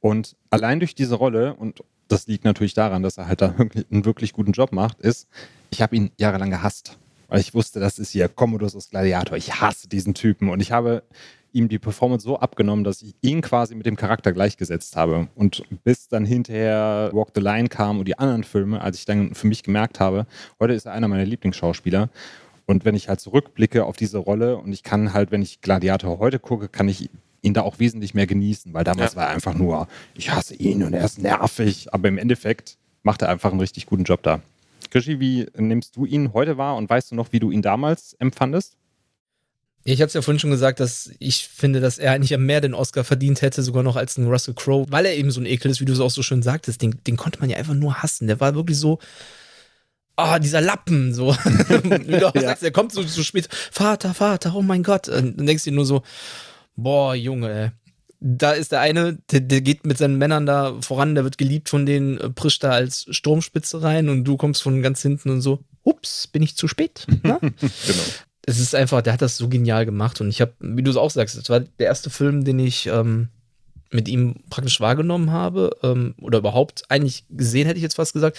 S3: Und allein durch diese Rolle und das liegt natürlich daran, dass er halt da einen wirklich guten Job macht, ist, ich habe ihn jahrelang gehasst. Weil ich wusste, das ist hier Commodus aus Gladiator. Ich hasse diesen Typen. Und ich habe ihm die Performance so abgenommen, dass ich ihn quasi mit dem Charakter gleichgesetzt habe. Und bis dann hinterher Walk the Line kam und die anderen Filme, als ich dann für mich gemerkt habe, heute ist er einer meiner Lieblingsschauspieler. Und wenn ich halt zurückblicke auf diese Rolle und ich kann halt, wenn ich Gladiator heute gucke, kann ich ihn da auch wesentlich mehr genießen, weil damals ja. war er einfach nur, ich hasse ihn und er ist nervig, aber im Endeffekt macht er einfach einen richtig guten Job da. Krischi, wie nimmst du ihn heute wahr und weißt du noch, wie du ihn damals empfandest?
S2: Ich habe es ja vorhin schon gesagt, dass ich finde, dass er eigentlich mehr den Oscar verdient hätte, sogar noch als ein Russell Crowe, weil er eben so ein Ekel ist, wie du es auch so schön sagtest. Den, den konnte man ja einfach nur hassen. Der war wirklich so, oh, dieser Lappen, so. wie du auch ja. sagst, er kommt so, so spät, Vater, Vater, oh mein Gott. Und dann denkst du dir nur so, Boah, Junge, ey. Da ist der eine, der, der, geht mit seinen Männern da voran, der wird geliebt von denen, äh, prischt da als Sturmspitze rein und du kommst von ganz hinten und so, ups, bin ich zu spät? genau. Es ist einfach, der hat das so genial gemacht und ich habe, wie du es auch sagst, das war der erste Film, den ich ähm, mit ihm praktisch wahrgenommen habe ähm, oder überhaupt eigentlich gesehen, hätte ich jetzt fast gesagt.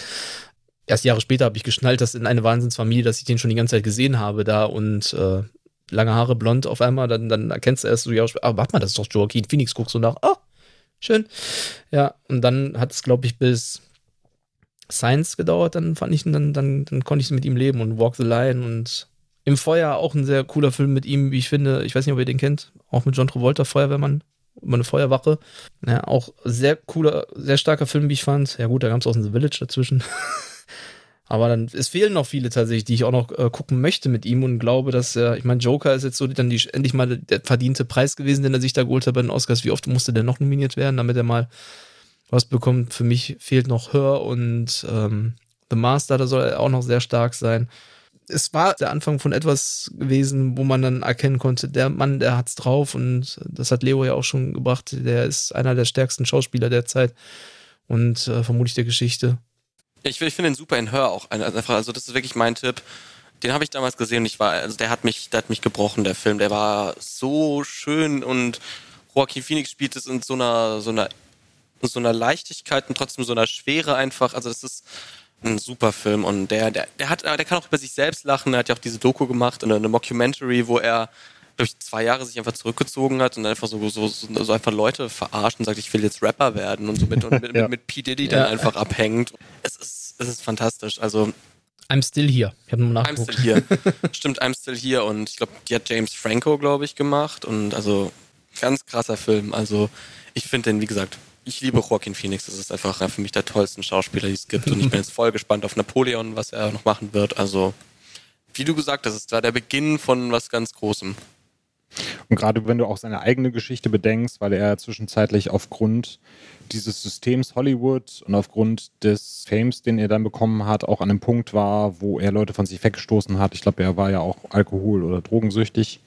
S2: Erst Jahre später habe ich geschnallt, dass in eine Wahnsinnsfamilie, dass ich den schon die ganze Zeit gesehen habe da und äh, lange Haare, blond auf einmal, dann, dann erkennst du erst so, ja, aber warte mal, das ist doch Joaquin Phoenix, guckst du nach, oh, schön. Ja, und dann hat es, glaube ich, bis Science gedauert, dann fand ich, dann, dann, dann konnte ich mit ihm leben und Walk the Line und im Feuer auch ein sehr cooler Film mit ihm, wie ich finde. Ich weiß nicht, ob ihr den kennt. Auch mit John Travolta, Feuerwehrmann, über eine Feuerwache. Ja, auch sehr cooler, sehr starker Film, wie ich fand. Ja, gut, da gab es auch ein The Village dazwischen. Aber dann, es fehlen noch viele tatsächlich, die ich auch noch äh, gucken möchte mit ihm und glaube, dass er, ich meine, Joker ist jetzt so dann die, endlich mal der verdiente Preis gewesen, den er sich da geholt hat bei den Oscars. Wie oft musste der noch nominiert werden, damit er mal was bekommt? Für mich fehlt noch Her und ähm, The Master, da soll er auch noch sehr stark sein. Es war der Anfang von etwas gewesen, wo man dann erkennen konnte, der Mann, der hat's drauf und das hat Leo ja auch schon gebracht. Der ist einer der stärksten Schauspieler der Zeit und äh, vermutlich der Geschichte.
S1: Ich, ich finde den super in Hör auch einfach. Also das ist wirklich mein Tipp. Den habe ich damals gesehen und ich war, also der hat mich, der hat mich gebrochen, der Film. Der war so schön und Joaquin Phoenix spielt es in so einer, so einer, so einer Leichtigkeit und trotzdem so einer Schwere einfach. Also das ist ein super Film und der, der, der hat, der kann auch über sich selbst lachen. Er hat ja auch diese Doku gemacht, eine, eine Mockumentary, wo er glaube ich, zwei Jahre sich einfach zurückgezogen hat und einfach so, so, so, so einfach Leute verarscht und sagt, ich will jetzt Rapper werden und so mit, und mit, ja. mit, mit P. Diddy dann einfach abhängt. Es ist, es ist fantastisch. Also
S2: I'm still here. Ich habe nur nachgeguckt.
S1: I'm still here. Stimmt, I'm still here. Und ich glaube, die hat James Franco, glaube ich, gemacht. Und also ganz krasser Film. Also ich finde den, wie gesagt, ich liebe Joaquin Phoenix. Das ist einfach für mich der tollste Schauspieler, die es gibt. Und ich bin jetzt voll gespannt auf Napoleon, was er noch machen wird. Also, wie du gesagt hast, es war der Beginn von was ganz Großem.
S3: Und gerade wenn du auch seine eigene Geschichte bedenkst, weil er zwischenzeitlich aufgrund dieses Systems Hollywood und aufgrund des Fames, den er dann bekommen hat, auch an einem Punkt war, wo er Leute von sich weggestoßen hat. Ich glaube, er war ja auch alkohol- oder drogensüchtig.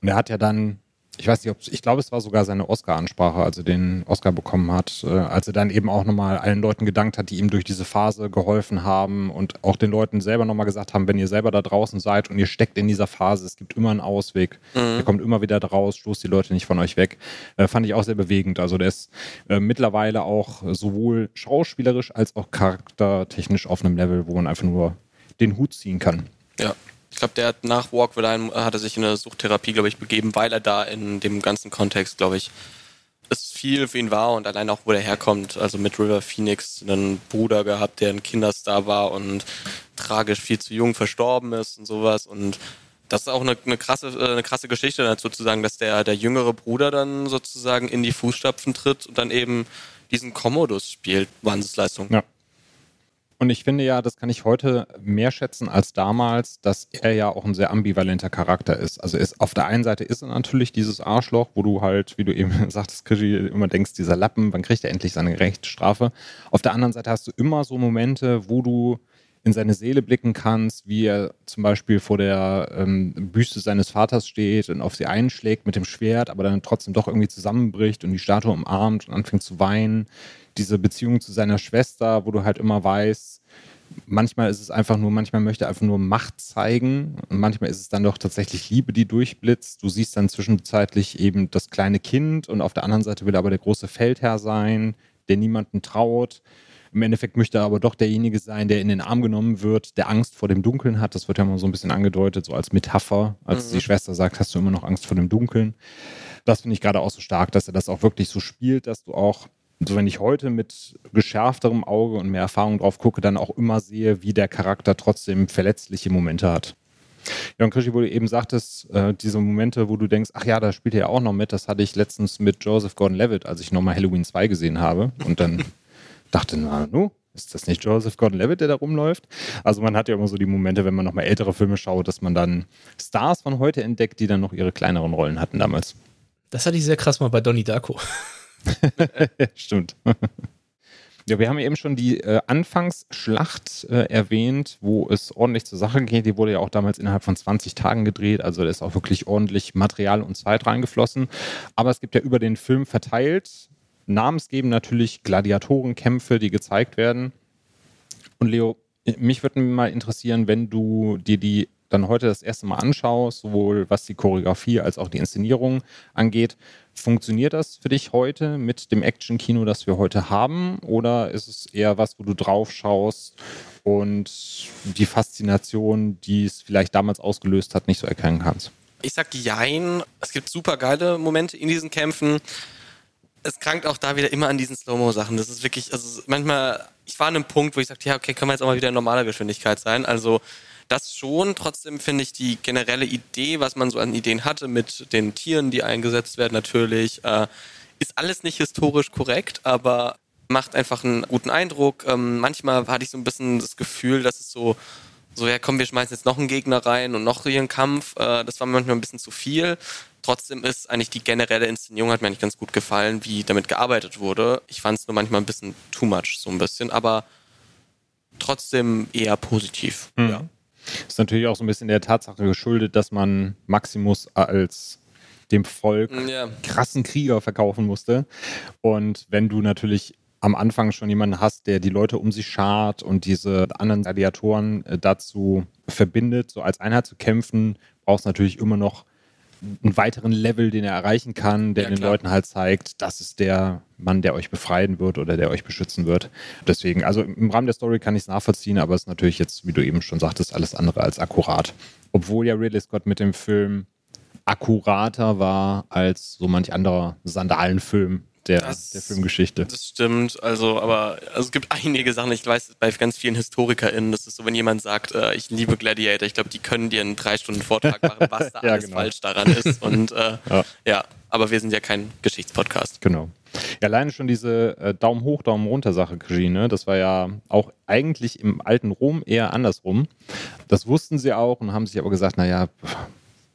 S3: Und er hat ja dann ich weiß nicht, ob ich glaube, es war sogar seine Oscar-Ansprache, als er den Oscar bekommen hat, äh, als er dann eben auch nochmal allen Leuten gedankt hat, die ihm durch diese Phase geholfen haben und auch den Leuten selber nochmal gesagt haben, wenn ihr selber da draußen seid und ihr steckt in dieser Phase, es gibt immer einen Ausweg, mhm. ihr kommt immer wieder draus, stoßt die Leute nicht von euch weg. Äh, fand ich auch sehr bewegend. Also der ist äh, mittlerweile auch sowohl schauspielerisch als auch charaktertechnisch auf einem Level, wo man einfach nur den Hut ziehen kann.
S1: Ja, glaube, der hat nach Walk with Lion hat er sich in eine Suchttherapie, glaube ich, begeben, weil er da in dem ganzen Kontext, glaube ich, es viel für ihn war und allein auch, wo er herkommt. Also mit River Phoenix einen Bruder gehabt, der ein Kinderstar war und tragisch viel zu jung verstorben ist und sowas. Und das ist auch eine, eine krasse, äh, eine krasse Geschichte sozusagen, dass der, der jüngere Bruder dann sozusagen in die Fußstapfen tritt und dann eben diesen Commodus spielt. Wahnsinnsleistung.
S3: Ja. Und ich finde ja, das kann ich heute mehr schätzen als damals, dass er ja auch ein sehr ambivalenter Charakter ist. Also ist, auf der einen Seite ist er natürlich dieses Arschloch, wo du halt, wie du eben sagtest, Krischi, immer denkst, dieser Lappen, wann kriegt er endlich seine Rechtsstrafe? Auf der anderen Seite hast du immer so Momente, wo du in seine Seele blicken kannst, wie er zum Beispiel vor der ähm, Büste seines Vaters steht und auf sie einschlägt mit dem Schwert, aber dann trotzdem doch irgendwie zusammenbricht und die Statue umarmt und anfängt zu weinen diese Beziehung zu seiner Schwester, wo du halt immer weißt, manchmal ist es einfach nur, manchmal möchte er einfach nur Macht zeigen und manchmal ist es dann doch tatsächlich Liebe, die durchblitzt. Du siehst dann zwischenzeitlich eben das kleine Kind und auf der anderen Seite will er aber der große Feldherr sein, der niemanden traut. Im Endeffekt möchte er aber doch derjenige sein, der in den Arm genommen wird, der Angst vor dem Dunkeln hat. Das wird ja immer so ein bisschen angedeutet, so als Metapher, als mhm. die Schwester sagt, hast du immer noch Angst vor dem Dunkeln. Das finde ich gerade auch so stark, dass er das auch wirklich so spielt, dass du auch so wenn ich heute mit geschärfterem Auge und mehr Erfahrung drauf gucke, dann auch immer sehe, wie der Charakter trotzdem verletzliche Momente hat. Ja, und Krischi, wo du eben sagtest, äh, diese Momente, wo du denkst, ach ja, da spielt er ja auch noch mit, das hatte ich letztens mit Joseph Gordon-Levitt, als ich nochmal Halloween 2 gesehen habe und dann dachte, na, nu, ist das nicht Joseph Gordon-Levitt, der da rumläuft? Also man hat ja immer so die Momente, wenn man nochmal ältere Filme schaut, dass man dann Stars von heute entdeckt, die dann noch ihre kleineren Rollen hatten damals.
S2: Das hatte ich sehr krass mal bei Donnie Darko.
S3: Stimmt. Ja, wir haben eben schon die äh, Anfangsschlacht äh, erwähnt, wo es ordentlich zur Sache geht. Die wurde ja auch damals innerhalb von 20 Tagen gedreht, also da ist auch wirklich ordentlich Material und Zeit reingeflossen. Aber es gibt ja über den Film verteilt, namensgebend natürlich Gladiatorenkämpfe, die gezeigt werden. Und Leo, mich würde mal interessieren, wenn du dir die dann heute das erste Mal anschaust, sowohl was die Choreografie als auch die Inszenierung angeht, funktioniert das für dich heute mit dem Action-Kino, das wir heute haben? Oder ist es eher was, wo du drauf schaust und die Faszination, die es vielleicht damals ausgelöst hat, nicht so erkennen kannst?
S1: Ich sag jein. Es gibt super geile Momente in diesen Kämpfen. Es krankt auch da wieder immer an diesen Slow-Mo-Sachen. Das ist wirklich, also manchmal, ich war an einem Punkt, wo ich sagte, ja, okay, können wir jetzt auch mal wieder in normaler Geschwindigkeit sein. Also das schon. Trotzdem finde ich die generelle Idee, was man so an Ideen hatte mit den Tieren, die eingesetzt werden, natürlich, äh, ist alles nicht historisch korrekt, aber macht einfach einen guten Eindruck. Ähm, manchmal hatte ich so ein bisschen das Gefühl, dass es so, so, ja komm, wir schmeißen jetzt noch einen Gegner rein und noch hier einen Kampf. Äh, das war manchmal ein bisschen zu viel. Trotzdem ist eigentlich die generelle Inszenierung hat mir eigentlich ganz gut gefallen, wie damit gearbeitet wurde. Ich fand es nur manchmal ein bisschen too much, so ein bisschen, aber trotzdem eher positiv. Mhm. Ja.
S3: Ist natürlich auch so ein bisschen der Tatsache geschuldet, dass man Maximus als dem Volk mm, ja. krassen Krieger verkaufen musste. Und wenn du natürlich am Anfang schon jemanden hast, der die Leute um sich schart und diese anderen Gladiatoren äh, dazu verbindet, so als Einheit zu kämpfen, brauchst du natürlich immer noch einen weiteren Level, den er erreichen kann, der ja, den Leuten halt zeigt, das ist der Mann, der euch befreien wird oder der euch beschützen wird. Deswegen, also im Rahmen der Story kann ich es nachvollziehen, aber es ist natürlich jetzt, wie du eben schon sagtest, alles andere als akkurat. Obwohl ja Ridley Scott mit dem Film akkurater war als so manch anderer Sandalenfilm der,
S1: Das-
S3: der Filmgeschichte.
S1: Das stimmt, also, aber also, es gibt einige Sachen, ich weiß bei ganz vielen HistorikerInnen, das ist so, wenn jemand sagt, äh, ich liebe Gladiator, ich glaube, die können dir einen drei Stunden Vortrag machen, was da
S3: Ja,
S1: alles
S3: genau.
S1: falsch daran ist. Und äh,
S3: Ja.
S1: ja. aber wir sind ja kein Geschichtspodcast.
S3: Genau. Ja, alleine schon diese äh, Daumen hoch, Daumen runter Sache, ne? Das war ja auch eigentlich im alten Rom eher andersrum. Das wussten sie auch und haben sich aber gesagt, naja,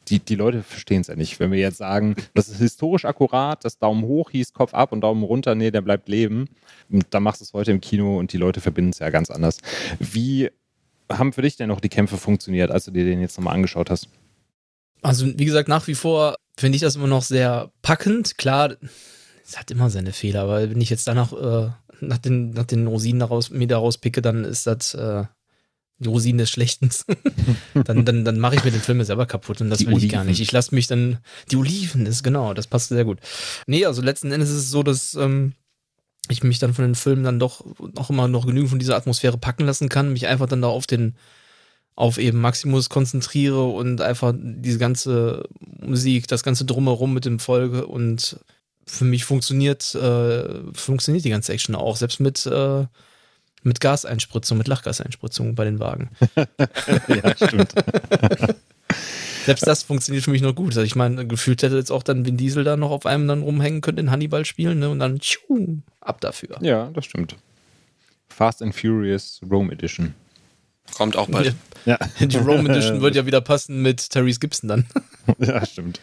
S3: die, die Leute verstehen es ja nicht. Wenn wir jetzt sagen, das ist historisch akkurat, das Daumen hoch hieß Kopf ab und Daumen runter, nee, der bleibt leben. Und dann machst du es heute im Kino und die Leute verbinden es ja ganz anders. Wie haben für dich denn noch die Kämpfe funktioniert, als du dir den jetzt nochmal angeschaut hast?
S2: Also, wie gesagt, nach wie vor finde ich das immer noch sehr packend. Klar, es hat immer seine Fehler, aber wenn ich jetzt danach äh, nach, den, nach den Rosinen daraus, mir daraus picke, dann ist das äh, Rosinen des Schlechten. dann dann, dann mache ich mir den Film ja selber kaputt und das
S3: Die
S2: will ich gar nicht. Ich lasse mich dann. Die Oliven ist genau, das passt sehr gut. Nee, also letzten Endes ist es so, dass ähm, ich mich dann von den Filmen dann doch auch immer noch genügend von dieser Atmosphäre packen lassen kann, mich einfach dann da auf den auf eben Maximus konzentriere und einfach diese ganze Musik, das ganze Drumherum mit dem Folge und für mich funktioniert, äh, funktioniert die ganze Action auch, selbst mit, äh, mit Gaseinspritzung, mit Lachgaseinspritzung bei den Wagen.
S3: ja, stimmt.
S2: Selbst das funktioniert für mich noch gut. Also ich meine, gefühlt hätte jetzt auch dann Vin Diesel da noch auf einem dann rumhängen können, den Hannibal spielen, ne? Und dann tschu, ab dafür.
S3: ja, das stimmt. Fast and Furious Rome Edition.
S1: Kommt auch bald.
S3: Ja.
S2: Die Rome Edition wird ja wieder passen mit Therese Gibson dann.
S3: Ja, stimmt.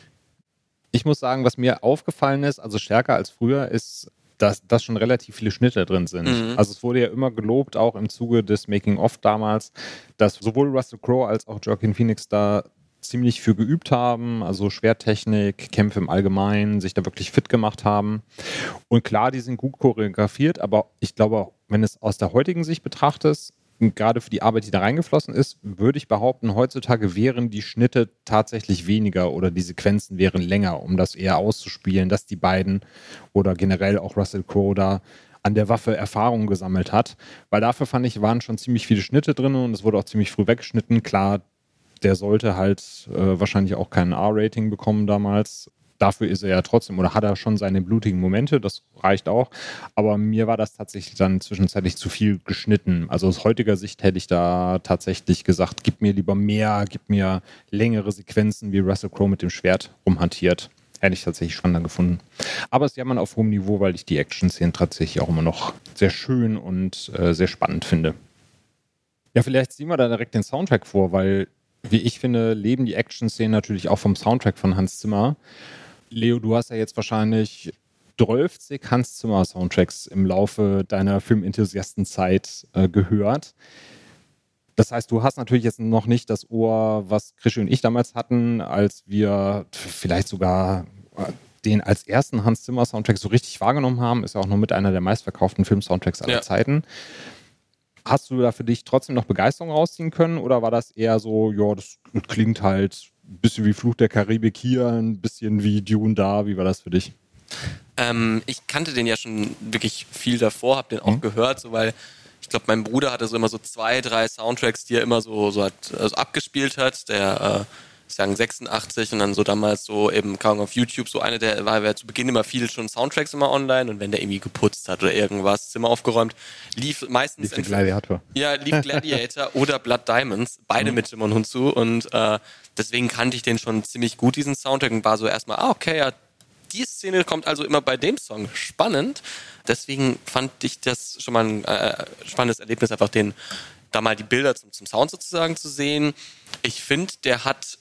S3: Ich muss sagen, was mir aufgefallen ist, also stärker als früher, ist, dass, dass schon relativ viele Schnitte drin sind.
S1: Mhm.
S3: Also es wurde ja immer gelobt, auch im Zuge des Making-of damals, dass sowohl Russell Crowe als auch Joaquin Phoenix da ziemlich für geübt haben, also Schwertechnik, Kämpfe im Allgemeinen, sich da wirklich fit gemacht haben. Und klar, die sind gut choreografiert, aber ich glaube, wenn es aus der heutigen Sicht betrachtest, und gerade für die Arbeit, die da reingeflossen ist, würde ich behaupten, heutzutage wären die Schnitte tatsächlich weniger oder die Sequenzen wären länger, um das eher auszuspielen, dass die beiden oder generell auch Russell Crowe da an der Waffe Erfahrung gesammelt hat. Weil dafür fand ich, waren schon ziemlich viele Schnitte drin und es wurde auch ziemlich früh weggeschnitten. Klar, der sollte halt äh, wahrscheinlich auch kein R-Rating bekommen damals. Dafür ist er ja trotzdem oder hat er schon seine blutigen Momente, das reicht auch. Aber mir war das tatsächlich dann zwischenzeitlich zu viel geschnitten. Also aus heutiger Sicht hätte ich da tatsächlich gesagt, gib mir lieber mehr, gib mir längere Sequenzen, wie Russell Crowe mit dem Schwert rumhantiert. Hätte ich tatsächlich spannender gefunden. Aber es ist ja mal auf hohem Niveau, weil ich die Action-Szenen tatsächlich auch immer noch sehr schön und äh, sehr spannend finde. Ja, vielleicht ziehen wir da direkt den Soundtrack vor, weil, wie ich finde, leben die Action-Szenen natürlich auch vom Soundtrack von Hans Zimmer. Leo, du hast ja jetzt wahrscheinlich 12 Hans Zimmer Soundtracks im Laufe deiner Filmenthusiastenzeit äh, gehört. Das heißt, du hast natürlich jetzt noch nicht das Ohr, was Krischi und ich damals hatten, als wir vielleicht sogar äh, den als ersten Hans Zimmer Soundtrack so richtig wahrgenommen haben. Ist ja auch noch mit einer der meistverkauften Film-Soundtracks aller
S1: Ja.
S3: Zeiten. Hast du da für dich trotzdem noch Begeisterung rausziehen können oder war das eher so, ja, das klingt halt ein bisschen wie Fluch der Karibik hier, ein bisschen wie Dune da? Wie war das für dich?
S1: Ähm, ich kannte den ja schon wirklich viel davor, habe den auch
S3: Mhm.
S1: gehört, so weil ich glaube, mein Bruder hatte so immer so zwei, drei Soundtracks, die er immer so, so hat, also abgespielt hat. Der äh, sagen 86 und dann so damals so eben kaum auf YouTube so eine der war ja zu Beginn immer viel schon Soundtracks immer online und wenn der irgendwie geputzt hat oder irgendwas Zimmer aufgeräumt lief meistens
S3: Lief Gladiator.
S1: ja, lief Gladiator oder Blood Diamonds, beide mit Timon Hunzu und äh, deswegen kannte ich den schon ziemlich gut, diesen Soundtrack und war so erstmal, ah, okay, ja, die Szene kommt also immer bei dem Song. Spannend. Deswegen fand ich das schon mal ein äh, spannendes Erlebnis, einfach den, da mal die Bilder zum, zum Sound sozusagen zu sehen. Ich finde, der hat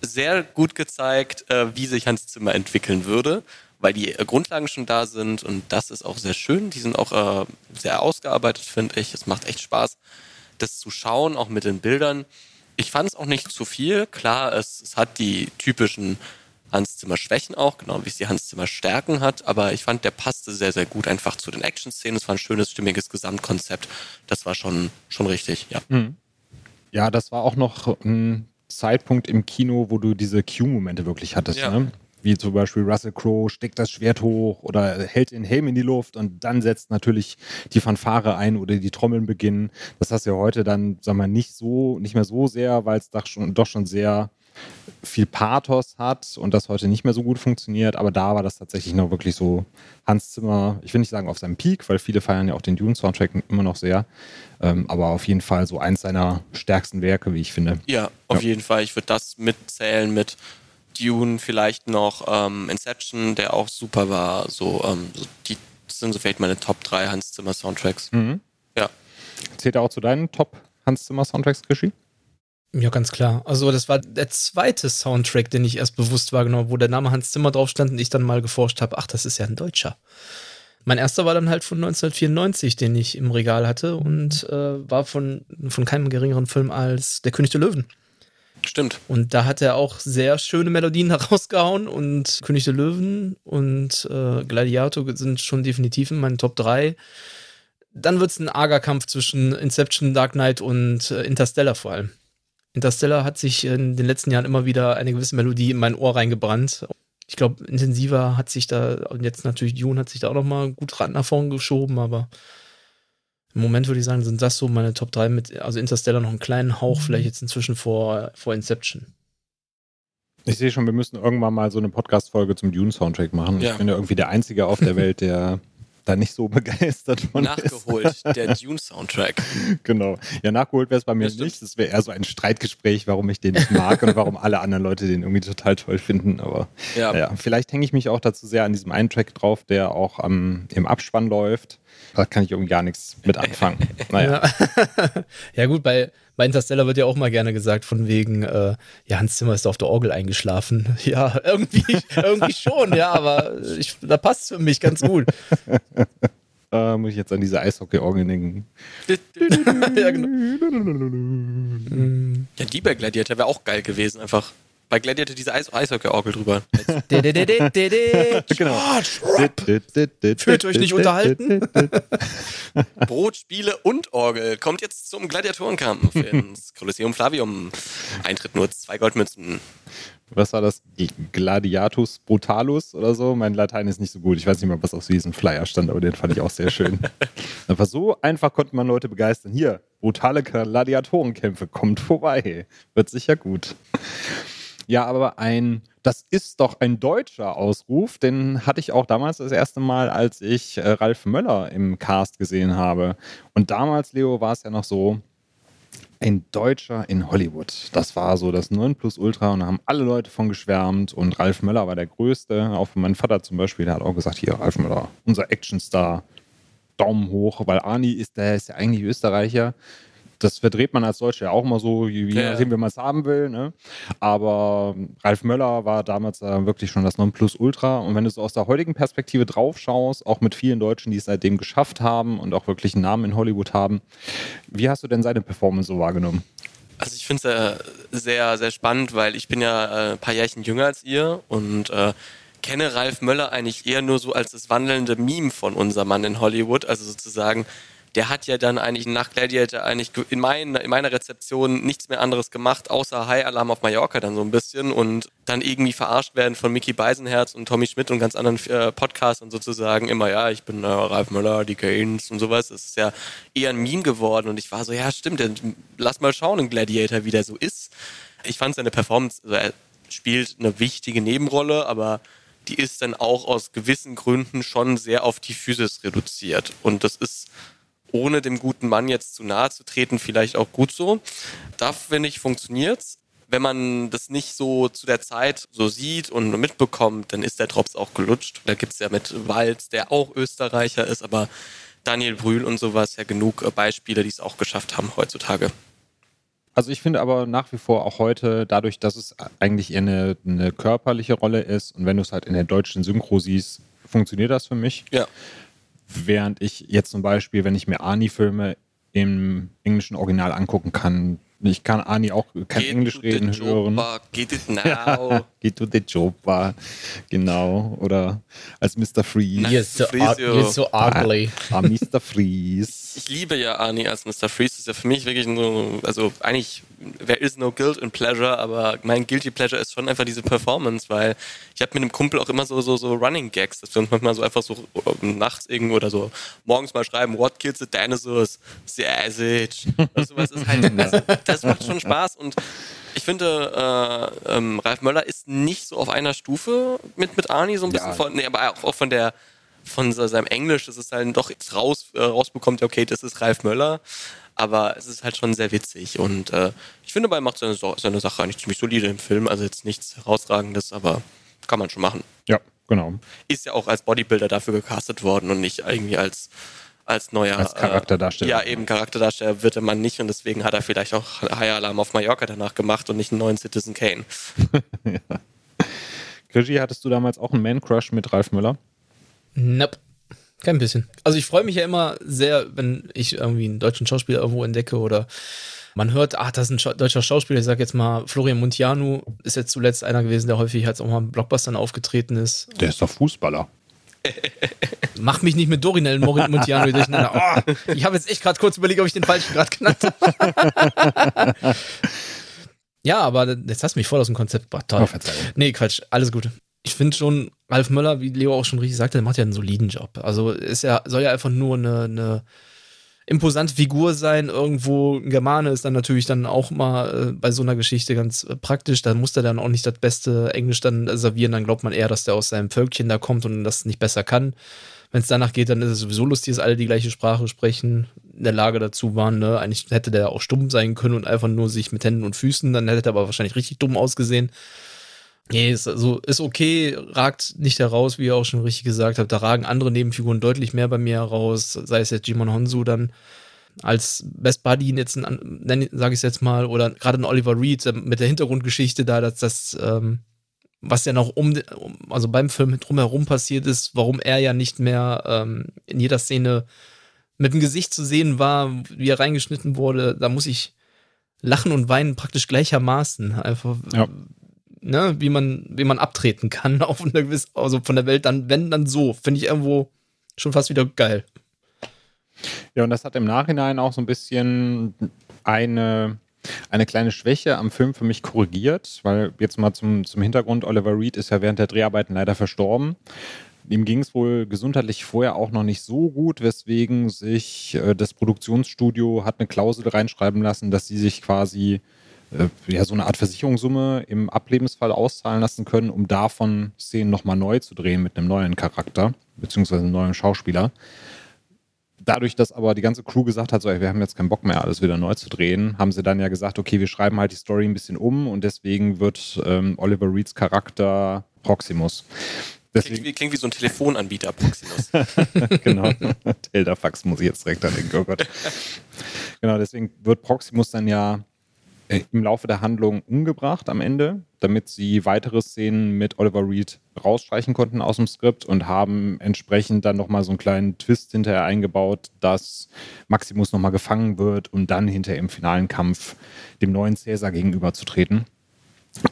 S1: sehr gut gezeigt, äh, wie sich Hans Zimmer entwickeln würde, weil die äh, Grundlagen schon da sind und das ist auch sehr schön. Die sind auch äh, sehr ausgearbeitet, finde ich. Es macht echt Spaß, das zu schauen, auch mit den Bildern. Ich fand es auch nicht zu viel. Klar, es, es hat die typischen Hans Zimmer Schwächen auch, genau wie es die Hans Zimmer Stärken hat, aber ich fand, der passte sehr, sehr gut einfach zu den Action-Szenen. Es war ein schönes, stimmiges Gesamtkonzept. Das war schon, schon richtig, ja.
S3: Ja, das war auch noch ein Zeitpunkt im Kino, wo du diese Q-Momente wirklich hattest.
S1: Ja.
S3: Ne? Wie zum Beispiel Russell Crowe steckt das Schwert hoch oder hält den Helm in die Luft und dann setzt natürlich die Fanfare ein oder die Trommeln beginnen. Das hast du ja heute dann, sag mal, nicht so, nicht mehr so sehr, weil es doch schon, doch schon sehr viel Pathos hat und das heute nicht mehr so gut funktioniert. Aber da war das tatsächlich noch wirklich so Hans Zimmer, ich will nicht sagen auf seinem Peak, weil viele feiern ja auch den Dune-Soundtrack immer noch sehr. Ähm, aber auf jeden Fall so eins seiner stärksten Werke, wie ich finde.
S1: Ja, auf ja. jeden Fall. Ich würde das mitzählen mit Dune, vielleicht noch ähm, Inception, der auch super war. So, ähm, die sind so vielleicht meine Top 3 Hans Zimmer Soundtracks. Mhm. Ja.
S3: Zählt er auch zu deinen Top Hans Zimmer Soundtracks, Krischi?
S2: Ja, ganz klar. Also das war der zweite Soundtrack, den ich erst bewusst wahrgenommen habe, wo der Name Hans Zimmer drauf stand und ich dann mal geforscht habe, ach, das ist ja ein Deutscher. Mein erster war dann halt von 1994, den ich im Regal hatte und äh, war von, von keinem geringeren Film als Der König der Löwen.
S1: Stimmt.
S2: Und da hat er auch sehr schöne Melodien herausgehauen und König der Löwen und äh, Gladiator sind schon definitiv in meinen Top 3. Dann wird es ein arger Kampf zwischen Inception, Dark Knight und äh, Interstellar vor allem. Interstellar hat sich in den letzten Jahren immer wieder eine gewisse Melodie in mein Ohr reingebrannt. Ich glaube, intensiver hat sich da, und jetzt natürlich Dune hat sich da auch nochmal gut nach vorn geschoben, aber im Moment würde ich sagen, sind das so meine Top 3 mit, also Interstellar noch einen kleinen Hauch, vielleicht jetzt inzwischen vor, vor Inception.
S3: Ich sehe schon, wir müssen irgendwann mal so eine Podcast-Folge zum Dune-Soundtrack machen. Ja. Ich bin ja irgendwie der Einzige auf der Welt, der da nicht so begeistert von
S1: Nachgeholt, ist. der Dune-Soundtrack.
S3: genau. Ja, nachgeholt wäre es bei mir das nicht. Das wäre eher so ein Streitgespräch, warum ich den nicht mag und warum alle anderen Leute den irgendwie total toll finden. Aber ja, ja vielleicht hänge ich mich auch dazu sehr an diesem einen Track drauf, der auch ähm, im Abspann läuft. Da kann ich irgendwie gar nichts mit anfangen. Naja.
S2: Ja, ja gut, bei, bei Interstellar wird ja auch mal gerne gesagt, von wegen, äh, ja, Hans Zimmer ist auf der Orgel eingeschlafen. Ja, irgendwie, irgendwie schon, ja, aber ich, da passt es für mich ganz gut.
S3: Äh, muss ich jetzt an diese Eishockey-Orgel denken.
S1: ja, genau. ja, die bei Gladiator wäre auch geil gewesen, einfach bei Gladiator diese Eis Eishockey-Orgel drüber.
S2: genau. Fühlt euch nicht unterhalten?
S1: Brot, Spiele und Orgel kommt jetzt zum Gladiatorenkampf ins Colosseum Flavium. Eintritt nur zwei Goldmünzen.
S3: Was war das? Gladiatus Brutalus oder so? Mein Latein ist nicht so gut. Ich weiß nicht mal, was auf diesem Flyer stand, aber den fand ich auch sehr schön. Einfach so einfach konnte man Leute begeistern. Hier, brutale Gladiatorenkämpfe, kommt vorbei. Wird sicher gut. Ja, aber ein, das ist doch ein deutscher Ausruf, den hatte ich auch damals das erste Mal, als ich äh, Ralf Möller im Cast gesehen habe. Und damals, Leo, war es ja noch so, ein Deutscher in Hollywood. Das war so das 9 Plus Ultra und da haben alle Leute von geschwärmt und Ralf Möller war der Größte. Auch mein Vater zum Beispiel, der hat auch gesagt, hier, Ralf Möller, unser Actionstar, Daumen hoch, weil Arnie ist, der ist ja eigentlich Österreicher das verdreht man als Deutscher ja auch mal so, je ja. nachdem, wie man es haben will. Ne? Aber Ralf Möller war damals äh, wirklich schon das Nonplusultra. Und wenn du so aus der heutigen Perspektive drauf schaust, auch mit vielen Deutschen, die es seitdem geschafft haben und auch wirklich einen Namen in Hollywood haben, wie hast du denn seine Performance so wahrgenommen?
S1: Also ich finde es äh, sehr, sehr spannend, weil ich bin ja äh, ein paar Jährchen jünger als ihr und äh, kenne Ralf Möller eigentlich eher nur so als das wandelnde Meme von unserem Mann in Hollywood. Also sozusagen der hat ja dann eigentlich nach Gladiator eigentlich in, mein, in meiner Rezeption nichts mehr anderes gemacht, außer High Alarm auf Mallorca dann so ein bisschen und dann irgendwie verarscht werden von Mickey Beisenherz und Tommy Schmidt und ganz anderen äh, Podcastern sozusagen immer, ja, ich bin äh, Ralf Möller, die Gaines und sowas. Das ist ja eher ein Meme geworden und ich war so, ja, stimmt, lass mal schauen in Gladiator, wie der so ist. Ich fand seine Performance, also er spielt eine wichtige Nebenrolle, aber die ist dann auch aus gewissen Gründen schon sehr auf die Physis reduziert. Und das ist ohne dem guten Mann jetzt zu nahe zu treten, vielleicht auch gut so. Da finde ich, funktioniert's. Wenn man das nicht so zu der Zeit so sieht und mitbekommt, dann ist der Drops auch gelutscht. Da gibt's ja mit Walz, der auch Österreicher ist, aber Daniel Brühl und sowas ja genug äh, Beispiele, die es auch geschafft haben heutzutage.
S3: Also ich finde aber nach wie vor auch heute, dadurch, dass es eigentlich eher eine, eine körperliche Rolle ist und wenn du es halt in der deutschen Synchro siehst, funktioniert das für mich.
S1: Ja.
S3: Während ich jetzt zum Beispiel, wenn ich mir Ani-Filme im englischen Original angucken kann, ich kann Ani auch kein get Englisch reden hören. Job,
S1: get it now.
S3: get to the job, genau. Oder als Mr. Freeze.
S2: You're so, you're so ugly.
S3: Ah, ah, Mr. Freeze.
S1: Ich liebe ja Ani als Mr. Freeze. Das ist ja für mich wirklich so, also eigentlich there is no guilt in pleasure, aber mein guilty pleasure ist schon einfach diese Performance, weil ich habe mit einem Kumpel auch immer so, so, so Running Gags, dass wir uns manchmal so einfach so nachts irgendwo oder so morgens mal schreiben, what kills the dinosaurs? Sausage. Oder sowas ist halt, also, das macht schon Spaß und ich finde, äh, ähm, Ralf Möller ist nicht so auf einer Stufe mit, mit Arnie, so ein bisschen
S3: Ja.
S1: von, nee, aber auch, auch von der, von seinem Englisch, das ist halt doch raus, äh, rausbekommt, okay, das ist Ralf Möller, aber es ist halt schon sehr witzig und äh, ich finde, er macht seine, So- seine Sache eigentlich ziemlich solide im Film, also jetzt nichts herausragendes, aber kann man schon machen.
S3: Ja, genau.
S1: Ist ja auch als Bodybuilder dafür gecastet worden und nicht irgendwie als als neuer
S3: Als Charakterdarsteller.
S1: Äh, ja, eben Charakterdarsteller wird der Mann nicht und deswegen hat er vielleicht auch High Alarm auf Mallorca danach gemacht und nicht einen neuen Citizen Kane.
S3: Regie, hattest du damals auch einen Man-Crush mit Ralf Müller?
S2: Nope. Kein bisschen. Also ich freue mich ja immer sehr, wenn ich irgendwie einen deutschen Schauspieler irgendwo entdecke oder man hört, ach, das ist ein Scha deutscher Schauspieler, ich sag jetzt mal, Florian Muntianu ist jetzt zuletzt einer gewesen, der häufig halt auch mal in Blockbustern aufgetreten ist.
S3: Der ist doch Fußballer.
S2: Mach mich nicht mit Dorinel Muntianu durcheinander. Oh, ich habe jetzt echt gerade kurz überlegt, ob ich den falschen gerade genannt habe. ja, aber jetzt hast du mich voll aus dem Konzept gebracht. Toll.
S3: Oh, Verzeihung.
S2: Nee, Quatsch, alles gut. Ich finde schon, Ralf Möller, wie Leo auch schon richtig sagte, der macht ja einen soliden Job. Also ist ja, soll ja einfach nur eine, eine imposante Figur sein. Irgendwo ein Germane ist dann natürlich dann auch mal äh, bei so einer Geschichte ganz äh, praktisch. Da muss der dann auch nicht das beste Englisch dann servieren. Dann glaubt man eher, dass der aus seinem Völkchen da kommt und das nicht besser kann. Wenn es danach geht, dann ist es sowieso lustig, dass alle die gleiche Sprache sprechen, in der Lage dazu waren. Ne? Eigentlich hätte der auch stumm sein können und einfach nur sich mit Händen und Füßen, dann hätte er aber wahrscheinlich richtig dumm ausgesehen. Nee, ist, also, ist okay, ragt nicht heraus, wie ihr auch schon richtig gesagt habt. Da ragen andere Nebenfiguren deutlich mehr bei mir heraus, sei es jetzt Jimon Honsu dann als Best Buddy jetzt, sage ich es jetzt mal, oder gerade ein Oliver Reed äh, mit der Hintergrundgeschichte da, dass das, ähm, was ja noch um, also beim Film drumherum passiert ist, warum er ja nicht mehr ähm, in jeder Szene mit dem Gesicht zu sehen war, wie er reingeschnitten wurde, da muss ich lachen und weinen praktisch gleichermaßen. Einfach,
S3: Ja.
S2: Ne, wie man, wie man abtreten kann auf eine gewisse, also von der Welt dann, wenn dann so, finde ich irgendwo schon fast wieder geil.
S3: Ja, und das hat im Nachhinein auch so ein bisschen eine, eine kleine Schwäche am Film für mich korrigiert, weil jetzt mal zum, zum Hintergrund, Oliver Reed ist ja während der Dreharbeiten leider verstorben. Ihm ging es wohl gesundheitlich vorher auch noch nicht so gut, weswegen sich äh, das Produktionsstudio hat eine Klausel reinschreiben lassen, dass sie sich quasi ja, so eine Art Versicherungssumme im Ablebensfall auszahlen lassen können, um davon Szenen nochmal neu zu drehen mit einem neuen Charakter, beziehungsweise einem neuen Schauspieler dadurch, dass aber die ganze Crew gesagt hat, so, ey, wir haben jetzt keinen Bock mehr, alles wieder neu zu drehen, haben sie dann ja gesagt, okay, wir schreiben halt die Story ein bisschen um und deswegen wird ähm, Oliver Reeds Charakter Proximus.
S1: Klingt
S3: Deswegen,
S1: wie, klingt wie so ein Telefonanbieter, Proximus.
S3: genau, Teldafax muss ich jetzt direkt an denken, oh Gott. Genau, deswegen wird Proximus dann ja äh, im Laufe der Handlung umgebracht am Ende, damit sie weitere Szenen mit Oliver Reed rausstreichen konnten aus dem Skript und haben entsprechend dann nochmal so einen kleinen Twist hinterher eingebaut, dass Maximus nochmal gefangen wird, um dann hinterher im finalen Kampf dem neuen Cäsar gegenüberzutreten.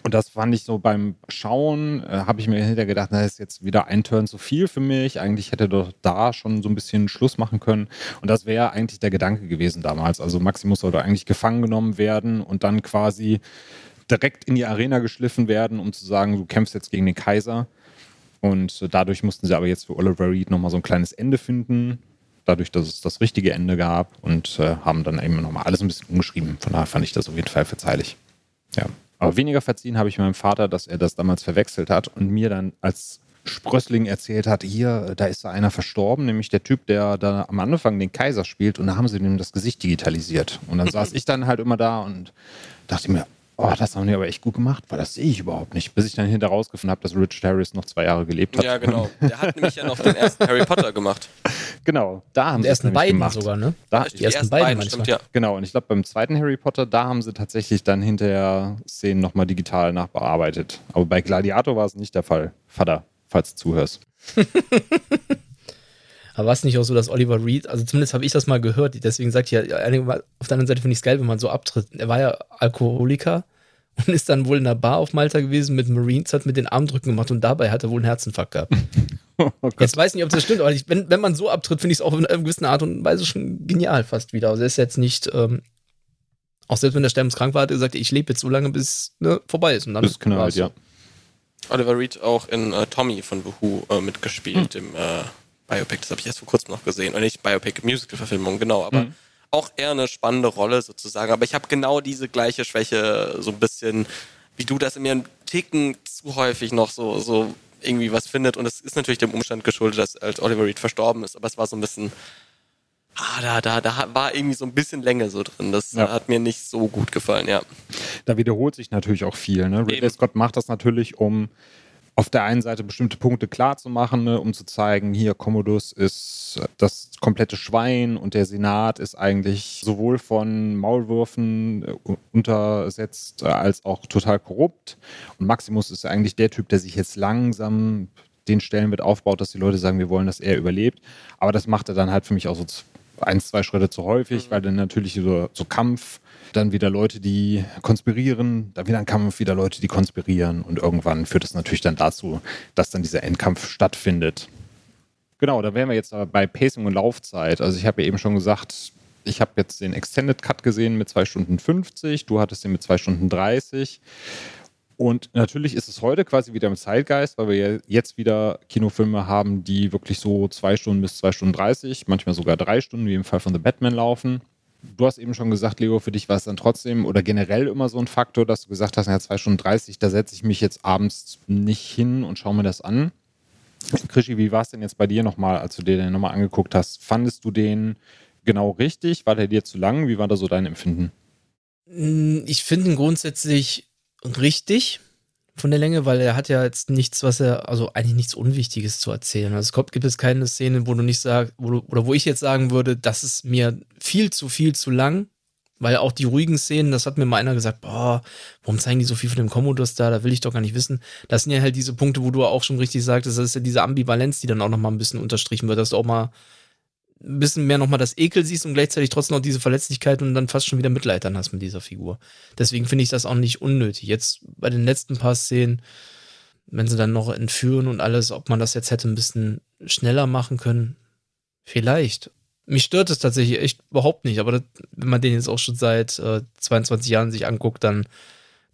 S3: Und das fand ich so beim Schauen, äh, habe ich mir hinterher gedacht, das ist jetzt wieder ein Turn zu viel für mich. Eigentlich hätte doch da schon so ein bisschen Schluss machen können. Und das wäre eigentlich der Gedanke gewesen damals. Also Maximus sollte eigentlich gefangen genommen werden und dann quasi direkt in die Arena geschliffen werden, um zu sagen, du kämpfst jetzt gegen den Kaiser. Und äh, dadurch mussten sie aber jetzt für Oliver Reed nochmal so ein kleines Ende finden. Dadurch, dass es das richtige Ende gab und äh, haben dann eben nochmal alles ein bisschen umgeschrieben. Von daher fand ich das auf jeden Fall verzeihlich. Ja. Aber weniger verziehen habe ich meinem Vater, dass er das damals verwechselt hat und mir dann als Sprössling erzählt hat, hier, da ist da einer verstorben, nämlich der Typ, der da am Anfang den Kaiser spielt und da haben sie ihm das Gesicht digitalisiert. Und dann saß ich dann halt immer da und dachte mir, oh, das haben die aber echt gut gemacht, weil das sehe ich überhaupt nicht. Bis ich dann hinterher rausgefunden habe, dass Richard Harris noch zwei Jahre gelebt hat.
S1: ja, genau. Der hat nämlich ja noch den ersten Harry Potter gemacht.
S3: Genau, da haben
S2: Die
S3: sie
S2: ersten beiden
S3: gemacht.
S2: sogar, ne?
S3: Da,
S1: Die ersten,
S2: beiden
S1: beiden,
S2: manchmal.
S1: stimmt, ja.
S3: Genau, und ich glaube, beim zweiten Harry Potter, da haben sie tatsächlich dann hinterher Szenen nochmal digital nachbearbeitet. Aber bei Gladiator war es nicht der Fall. Vater, falls du zuhörst.
S2: Aber war es nicht auch so, dass Oliver Reed, also zumindest habe ich das mal gehört, deswegen sagt ja, auf der anderen Seite finde ich es geil, wenn man so abtritt. Er war ja Alkoholiker und ist dann wohl in einer Bar auf Malta gewesen mit Marines, hat mit den Armdrücken gemacht und dabei hat er wohl einen Herzinfarkt gehabt.
S3: Oh.
S2: Jetzt weiß ich nicht, ob das stimmt, aber ich, wenn, wenn man so abtritt, finde ich es auch in einer gewissen Art und Weise schon genial fast wieder. Also er ist jetzt nicht ähm, Auch selbst wenn der sterbenskrank war, hat er gesagt, ich lebe jetzt so lange, bis ne, vorbei ist. Und dann
S3: Bis knallt, ja.
S1: Oliver Reed auch in äh, Tommy von The Who äh, mitgespielt, im äh, Biopic. Das habe ich erst vor kurzem noch gesehen. Oder nicht Biopic, Musical-Verfilmung, genau. Aber auch eher eine spannende Rolle sozusagen. Aber ich habe genau diese gleiche Schwäche, so ein bisschen, wie du das in mir einen Ticken zu häufig noch so, so irgendwie was findet. Und es ist natürlich dem Umstand geschuldet, dass als Oliver Reed verstorben ist. Aber es war so ein bisschen, ah, da, da, da war irgendwie so ein bisschen Länge so drin. Das
S3: Ja.
S1: hat mir nicht so gut gefallen, ja.
S3: Da wiederholt sich natürlich auch viel. Ne? Ridley. Scott macht das natürlich, um auf der einen Seite bestimmte Punkte klar zu machen, ne? um zu zeigen, hier Commodus ist das komplette Schwein und der Senat ist eigentlich sowohl von Maulwürfen äh, untersetzt äh, als auch total korrupt. Und Maximus ist eigentlich der Typ, der sich jetzt langsam den Stellenwert aufbaut, dass die Leute sagen, wir wollen, dass er überlebt. Aber das macht er dann halt für mich auch so ein, zwei Schritte zu häufig, weil dann natürlich so, so Kampf, dann wieder Leute, die konspirieren, dann wieder ein Kampf, wieder Leute, die konspirieren und irgendwann führt es natürlich dann dazu, dass dann dieser Endkampf stattfindet. Genau, da wären wir jetzt aber bei Pacing und Laufzeit. Also ich habe ja eben schon gesagt, ich habe jetzt den Extended Cut gesehen mit 2 Stunden 50, du hattest den mit 2 Stunden 30. Und natürlich ist es heute quasi wieder im Zeitgeist, weil wir jetzt wieder Kinofilme haben, die wirklich so zwei Stunden bis zwei Stunden 30, manchmal sogar drei Stunden, wie im Fall von The Batman laufen. Du hast eben schon gesagt, Leo, für dich war es dann trotzdem oder generell immer so ein Faktor, dass du gesagt hast, ja, zwei Stunden 30, da setze ich mich jetzt abends nicht hin und schaue mir das an. Krischi, wie war es denn jetzt bei dir nochmal, als du dir den nochmal angeguckt hast? Fandest du den genau richtig? War der dir zu lang? Wie war da so dein Empfinden?
S2: Mm, Ich finde ihn grundsätzlich richtig von der Länge, weil er hat ja jetzt nichts, was er, also eigentlich nichts Unwichtiges zu erzählen. Also es kommt, gibt es keine Szene, wo du nicht sagst, wo du, oder wo ich jetzt sagen würde, das ist mir viel zu viel zu lang, weil auch die ruhigen Szenen, das hat mir mal einer gesagt, boah, warum zeigen die so viel von dem Commodus da, da will ich doch gar nicht wissen. Das sind ja halt diese Punkte, wo du auch schon richtig sagtest, das ist ja diese Ambivalenz, die dann auch nochmal ein bisschen unterstrichen wird, dass du auch mal ein bisschen mehr nochmal das Ekel siehst und gleichzeitig trotzdem noch diese Verletzlichkeit und dann fast schon wieder Mitleid dann hast mit dieser Figur. Deswegen finde ich das auch nicht unnötig. Jetzt bei den letzten paar Szenen, wenn sie dann noch entführen und alles, ob man das jetzt hätte ein bisschen schneller machen können, vielleicht. Mich stört es tatsächlich echt überhaupt nicht, aber das, wenn man den jetzt auch schon seit äh, 22 Jahren sich anguckt, dann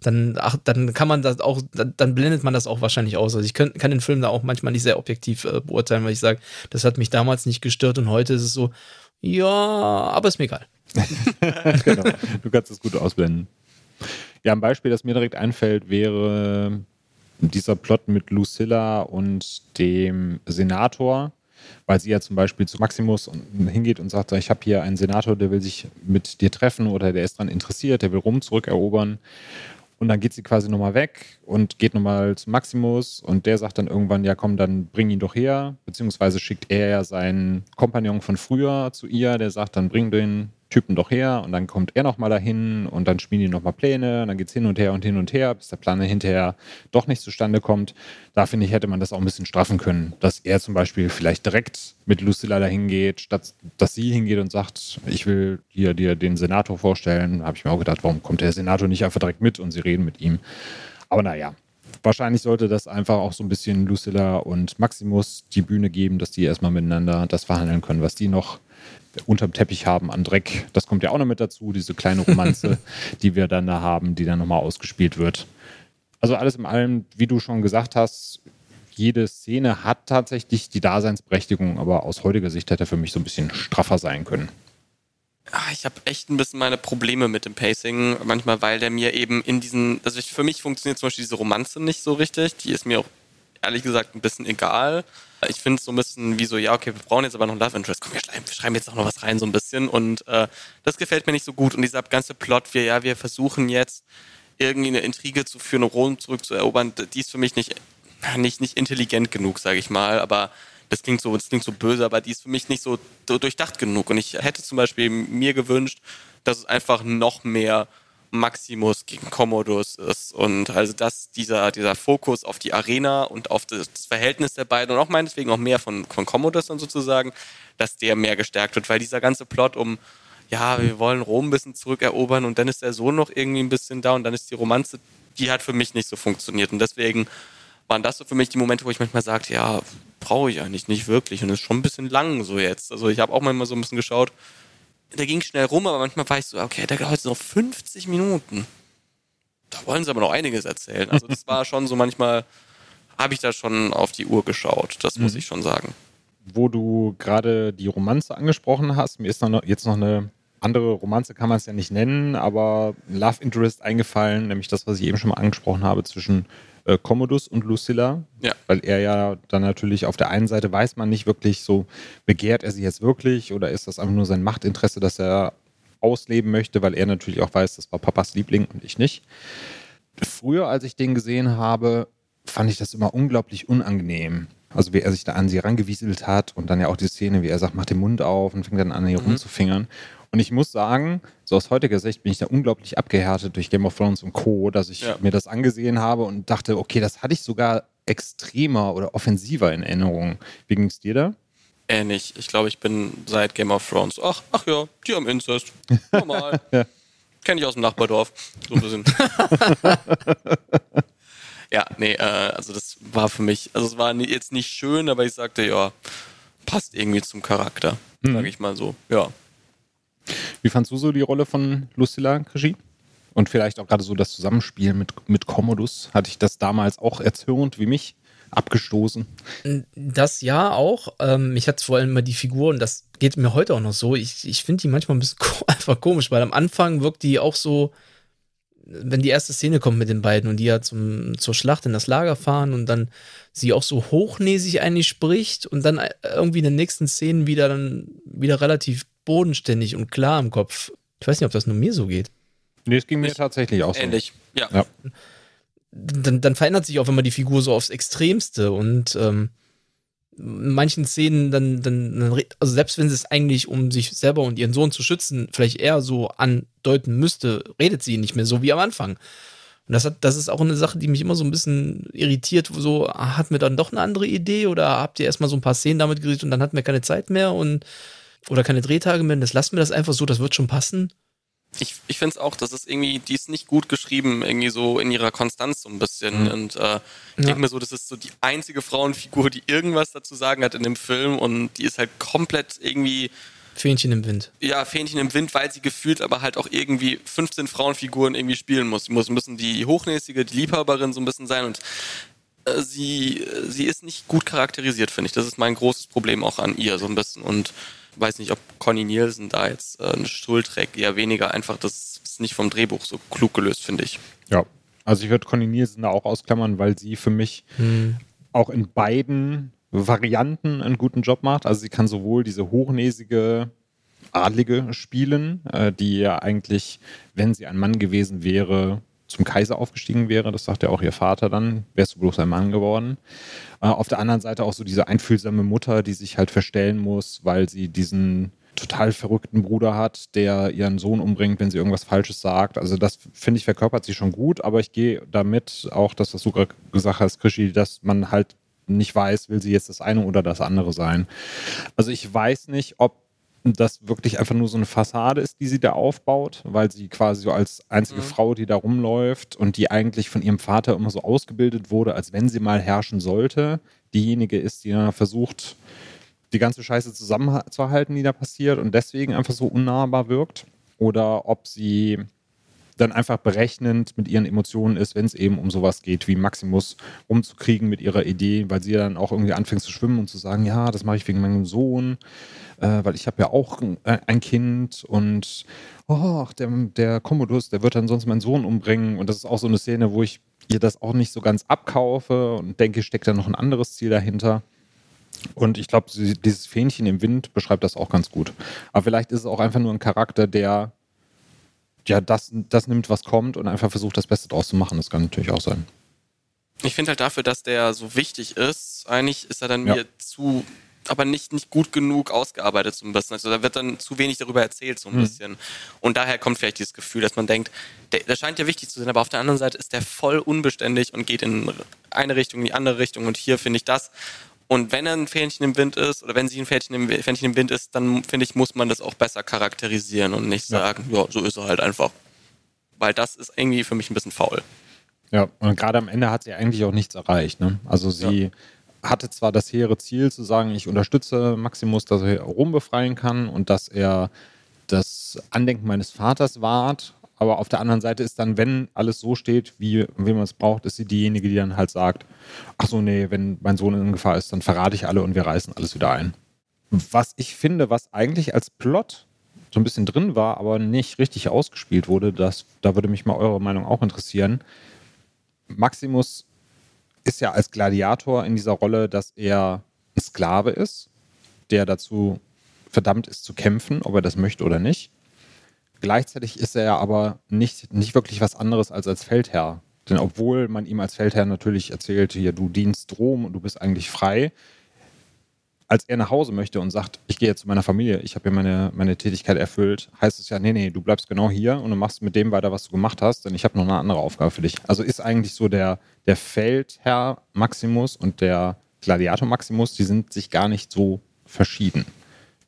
S2: dann, ach, dann kann man das auch, dann, dann blendet man das auch wahrscheinlich aus. Also ich kann, kann den Film da auch manchmal nicht sehr objektiv äh, beurteilen, weil ich sage, das hat mich damals nicht gestört und heute ist es so, ja, aber ist mir egal.
S3: genau. Du kannst es gut ausblenden. Ja, ein Beispiel, das mir direkt einfällt, wäre dieser Plot mit Lucilla und dem Senator, weil sie ja zum Beispiel zu Maximus hingeht und sagt, ich habe hier einen Senator, der will sich mit dir treffen oder der ist daran interessiert, der will Rom zurückerobern. Und dann geht sie quasi nochmal weg und geht nochmal zu Maximus. Und der sagt dann irgendwann, ja komm, dann bring ihn doch her. Beziehungsweise schickt er ja seinen Kompagnon von früher zu ihr, der sagt, dann bring den Typen doch her und dann kommt er nochmal dahin und dann spielen die nochmal Pläne und dann geht es hin und her und hin und her, bis der Plan hinterher doch nicht zustande kommt. Da finde ich, hätte man das auch ein bisschen straffen können, dass er zum Beispiel vielleicht direkt mit Lucilla dahin geht, statt dass sie hingeht und sagt, ich will hier dir den Senator vorstellen. Da habe ich mir auch gedacht, warum kommt der Senator nicht einfach direkt mit und sie reden mit ihm. Aber naja, wahrscheinlich sollte das einfach auch so ein bisschen Lucilla und Maximus die Bühne geben, dass die erstmal miteinander das verhandeln können, was die noch unterm Teppich haben an Dreck. Das kommt ja auch noch mit dazu, diese kleine Romanze, die wir dann da haben, die dann nochmal ausgespielt wird. Also alles in allem, wie du schon gesagt hast, jede Szene hat tatsächlich die Daseinsberechtigung, aber aus heutiger Sicht hätte er für mich so ein bisschen straffer sein können.
S1: Ah, ich habe echt ein bisschen meine Probleme mit dem Pacing, manchmal, weil der mir eben in diesen, also ich, für mich funktioniert zum Beispiel diese Romanze nicht so richtig. Die ist mir auch ehrlich gesagt ein bisschen egal. Ich finde es so ein bisschen wie so, ja, okay, wir brauchen jetzt aber noch Love Interest. Komm, wir schreiben, wir schreiben jetzt auch noch was rein, so ein bisschen. Und äh, das gefällt mir nicht so gut. Und dieser ganze Plot, wir, ja, wir versuchen jetzt irgendwie eine Intrige zu führen, um Rom zurückzuerobern, die ist für mich nicht, nicht, nicht intelligent genug, sage ich mal. Aber das klingt so, das klingt so böse, aber die ist für mich nicht so durchdacht genug. Und ich hätte zum Beispiel mir gewünscht, dass es einfach noch mehr Maximus gegen Commodus ist. Und also dass dieser, dieser Fokus auf die Arena und auf das, Verhältnis der beiden und auch meinetwegen auch mehr von, von Commodus dann sozusagen, dass der mehr gestärkt wird, weil dieser ganze Plot um ja, wir wollen Rom ein bisschen zurückerobern und dann ist der Sohn noch irgendwie ein bisschen da und dann ist die Romanze, die hat für mich nicht so funktioniert. Und deswegen waren das so für mich die Momente, wo ich manchmal sagte, ja, brauche ich eigentlich nicht wirklich und ist schon ein bisschen lang so jetzt. Also ich habe auch manchmal so ein bisschen geschaut, der ging schnell rum, aber manchmal war ich so, okay, der geht heute noch 50 Minuten. Da wollen sie aber noch einiges erzählen. Also das war schon so manchmal, habe ich da schon auf die Uhr geschaut, das muss
S3: Mhm.
S1: ich schon sagen.
S3: Wo du gerade die Romanze angesprochen hast, mir ist noch, jetzt noch eine andere Romanze, kann man es ja nicht nennen, aber Love Interest eingefallen, nämlich das, was ich eben schon mal angesprochen habe, zwischen äh, Commodus und Lucilla.
S1: Ja.
S3: Weil er ja dann natürlich auf der einen Seite weiß man nicht wirklich so, begehrt er sie jetzt wirklich oder ist das einfach nur sein Machtinteresse, das er ausleben möchte, weil er natürlich auch weiß, das war Papas Liebling und ich nicht. Früher, als ich den gesehen habe, fand ich das immer unglaublich unangenehm. Also wie er sich da an sie rangewieselt hat und dann ja auch die Szene, wie er sagt, mach den Mund auf und fängt dann an, hier rumzufingern. Und ich muss sagen, so aus heutiger Sicht bin ich da unglaublich abgehärtet durch Game of Thrones und Co., dass ich
S1: Ja.
S3: mir das angesehen habe und dachte, okay, das hatte ich sogar extremer oder offensiver in Erinnerung. Wie ging es dir da?
S1: Ähnlich. Ich glaube, ich bin seit Game of Thrones. Ach, ach ja, die haben Inzest. Normal.
S3: Ja.
S1: Kenne ich aus dem Nachbardorf. So ein bisschen. ja, nee, äh, also das war für mich, also es war jetzt nicht schön, aber ich sagte, ja, passt irgendwie zum Charakter, sage ich mal so. Ja.
S3: Wie fandst du so die Rolle von Lucilla Regie? Und vielleicht auch gerade so das Zusammenspiel mit, mit Commodus. Hatte ich das damals auch erzürnt wie mich? Abgestoßen?
S2: Das ja auch. Ähm, mich hat vor allem immer die Figur, und das geht mir heute auch noch so. Ich, ich finde die manchmal ein bisschen ko einfach komisch, weil am Anfang wirkt die auch so, wenn die erste Szene kommt mit den beiden und die ja zum, zur Schlacht in das Lager fahren und dann sie auch so hochnäsig eigentlich spricht und dann irgendwie in den nächsten Szenen wieder dann wieder relativ bodenständig und klar im Kopf. Ich weiß nicht, ob das nur mir so geht.
S3: Nee, es ging mir
S1: Ich-
S3: tatsächlich auch so.
S1: Ähnlich. Ja.
S3: Ja.
S2: dann, dann verändert sich auch immer die Figur so aufs Extremste und ähm, in manchen Szenen dann, dann, also selbst wenn sie es eigentlich, um sich selber und ihren Sohn zu schützen, vielleicht eher so andeuten müsste, redet sie nicht mehr so wie am Anfang. Und das, hat, das ist auch eine Sache, die mich immer so ein bisschen irritiert. So, ah, hatten wir dann doch eine andere Idee oder habt ihr erstmal so ein paar Szenen damit geredet und dann hatten wir keine Zeit mehr und oder keine Drehtage mehr. Das lassen wir das einfach so, das wird schon passen.
S1: Ich, ich finde es auch, das ist irgendwie, die ist nicht gut geschrieben, irgendwie so in ihrer Konstanz so ein bisschen. Und äh, ich denke mir so, das ist so die einzige Frauenfigur, die irgendwas dazu sagen hat in dem Film und die ist halt komplett irgendwie,
S2: Fähnchen im Wind.
S1: ja, Fähnchen im Wind, weil sie gefühlt aber halt auch irgendwie 15 Frauenfiguren irgendwie spielen muss. Sie muss müssen die Hochnäsige, die Liebhaberin so ein bisschen sein und sie, sie ist nicht gut charakterisiert, finde ich. Das ist mein großes Problem auch an ihr so ein bisschen und weiß nicht, ob Conny Nielsen da jetzt äh, eine Schuld trägt, eher weniger einfach, das ist nicht vom Drehbuch so klug gelöst, finde ich.
S3: Ja. Also ich würde Conny Nielsen da auch ausklammern, weil sie für mich auch in beiden Varianten einen guten Job macht. Also sie kann sowohl diese hochnäsige Adlige spielen, äh, die ja eigentlich, wenn sie ein Mann gewesen wäre, zum Kaiser aufgestiegen wäre. Das sagt ja auch ihr Vater dann, wärst du bloß ein Mann geworden. Äh, auf der anderen Seite auch so diese einfühlsame Mutter, die sich halt verstellen muss, weil sie diesen total verrückten Bruder hat, der ihren Sohn umbringt, wenn sie irgendwas Falsches sagt. Also das finde ich verkörpert sie schon gut, aber ich gehe damit auch, dass du gerade gesagt hast, Krischi, dass man halt nicht weiß, will sie jetzt das eine oder das andere sein. Also ich weiß nicht, ob das wirklich einfach nur so eine Fassade ist, die sie da aufbaut, weil sie quasi so als einzige Frau, die da rumläuft und die eigentlich von ihrem Vater immer so ausgebildet wurde, als wenn sie mal herrschen sollte, diejenige ist, die dann versucht, die ganze Scheiße zusammenzuhalten, die da passiert und deswegen einfach so unnahbar wirkt. Oder ob sie dann einfach berechnend mit ihren Emotionen ist, wenn es eben um sowas geht, wie Maximus rumzukriegen mit ihrer Idee, weil sie dann auch irgendwie anfängt zu schwimmen und zu sagen, ja, das mache ich wegen meinem Sohn, äh, weil ich habe ja auch ein, äh, ein Kind und oh, der, der Commodus, der wird dann sonst meinen Sohn umbringen und das ist auch so eine Szene, wo ich ihr das auch nicht so ganz abkaufe und denke, steckt da noch ein anderes Ziel dahinter. Und ich glaube, dieses Fähnchen im Wind beschreibt das auch ganz gut. Aber vielleicht ist es auch einfach nur ein Charakter, der ja das, das nimmt, was kommt und einfach versucht, das Beste draus zu machen. Das kann natürlich auch sein.
S1: Ich finde halt dafür, dass der so wichtig ist, eigentlich ist er dann
S3: Ja.
S1: mir zu, aber nicht, nicht gut genug ausgearbeitet so ein bisschen. Also da wird dann zu wenig darüber erzählt so ein bisschen. Und daher kommt vielleicht dieses Gefühl, dass man denkt, der, der scheint ja wichtig zu sein, aber auf der anderen Seite ist der voll unbeständig und geht in eine Richtung, in die andere Richtung und hier finde ich das. Und wenn er ein Fähnchen im Wind ist oder wenn sie ein Fähnchen im, Fähnchen im Wind ist, dann finde ich, muss man das auch besser charakterisieren und nicht
S3: Ja.
S1: sagen, ja, so ist er halt einfach. Weil das ist irgendwie für mich ein bisschen faul.
S3: Ja, und gerade am Ende hat sie eigentlich auch nichts erreicht. Ne? Also sie hatte zwar das hehre Ziel zu sagen, ich unterstütze Maximus, dass er Rom befreien kann und dass er das Andenken meines Vaters wahrt. Aber auf der anderen Seite ist dann, wenn alles so steht, wie, wie man es braucht, ist sie diejenige, die dann halt sagt, ach so, nee, wenn mein Sohn in Gefahr ist, dann verrate ich alle und wir reißen alles wieder ein. Was ich finde, was eigentlich als Plot so ein bisschen drin war, aber nicht richtig ausgespielt wurde, das, da würde mich mal eure Meinung auch interessieren. Maximus ist ja als Gladiator in dieser Rolle, dass er ein Sklave ist, der dazu verdammt ist zu kämpfen, ob er das möchte oder nicht. Gleichzeitig ist er aber nicht, nicht wirklich was anderes als als Feldherr. Denn obwohl man ihm als Feldherr natürlich erzählt, hier, du dienst Rom und du bist eigentlich frei, als er nach Hause möchte und sagt, ich gehe jetzt zu meiner Familie, ich habe hier meine, meine Tätigkeit erfüllt, heißt es ja, nee, nee, du bleibst genau hier und du machst mit dem weiter, was du gemacht hast, denn ich habe noch eine andere Aufgabe für dich. Also ist eigentlich so der, der Feldherr Maximus und der Gladiator Maximus, die sind sich gar nicht so verschieden.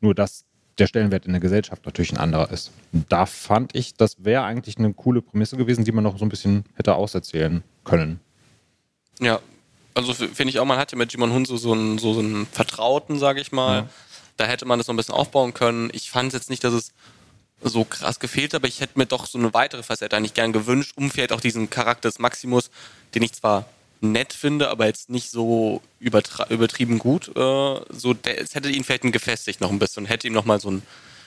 S3: Nur dass der Stellenwert in der Gesellschaft natürlich ein anderer ist. Da fand ich, das wäre eigentlich eine coole Prämisse gewesen, die man noch so ein bisschen hätte auserzählen können.
S1: Ja, also finde ich auch, man hat ja mit Jimon Hunso so einen, so einen Vertrauten, sage ich mal. Ja. Da hätte man das noch ein bisschen aufbauen können. Ich fand jetzt nicht, dass es so krass gefehlt, hat, aber ich hätte mir doch so eine weitere Facette eigentlich gern gewünscht, um vielleicht auch diesen Charakter des Maximus, den ich zwar nett finde, aber jetzt nicht so übertrieben gut. Äh, so, der, es hätte ihn vielleicht gefestigt noch ein bisschen und hätte ihm nochmal so ein,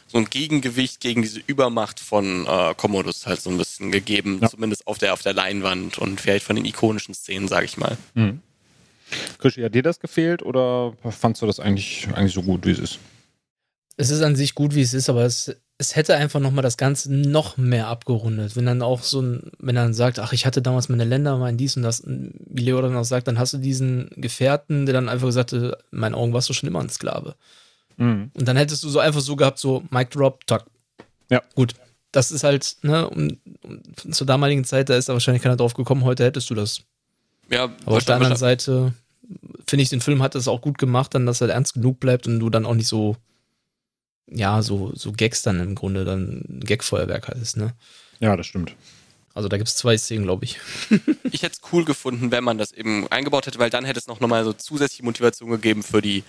S1: so ein Gegengewicht gegen diese Übermacht von äh, Commodus halt so ein bisschen gegeben, ja. zumindest auf der, auf der Leinwand und vielleicht von den ikonischen Szenen, sage ich mal. Mhm.
S3: Krischi, hat dir das gefehlt oder fandst du das eigentlich, eigentlich so gut, wie es ist?
S2: Es ist an sich gut, wie es ist, aber es, es hätte einfach nochmal das Ganze noch mehr abgerundet. Wenn dann auch so ein, wenn er dann sagt, ach, ich hatte damals meine Länder mal in dies und das, wie Leo dann auch sagt, dann hast du diesen Gefährten, der dann einfach gesagt hat, in meinen Augen warst du schon immer ein Sklave. Mhm. Und dann hättest du so einfach so gehabt, so Mic Drop, Tack. Ja. Gut. Das ist halt, ne, um, um, zur damaligen Zeit, da ist da wahrscheinlich keiner drauf gekommen, heute hättest du das. Ja, aber auf der anderen Seite finde ich, den Film hat es auch gut gemacht, dann, dass er ernst genug bleibt und du dann auch nicht so, ja, so, so Gags dann im Grunde dann Gag-Feuerwerk hattest, ne?
S3: Ja, das stimmt.
S2: Also da gibt es zwei Szenen, glaube ich.
S1: ich hätte es cool gefunden, wenn man das eben eingebaut hätte, weil dann hätte es noch mal so zusätzliche Motivation gegeben für die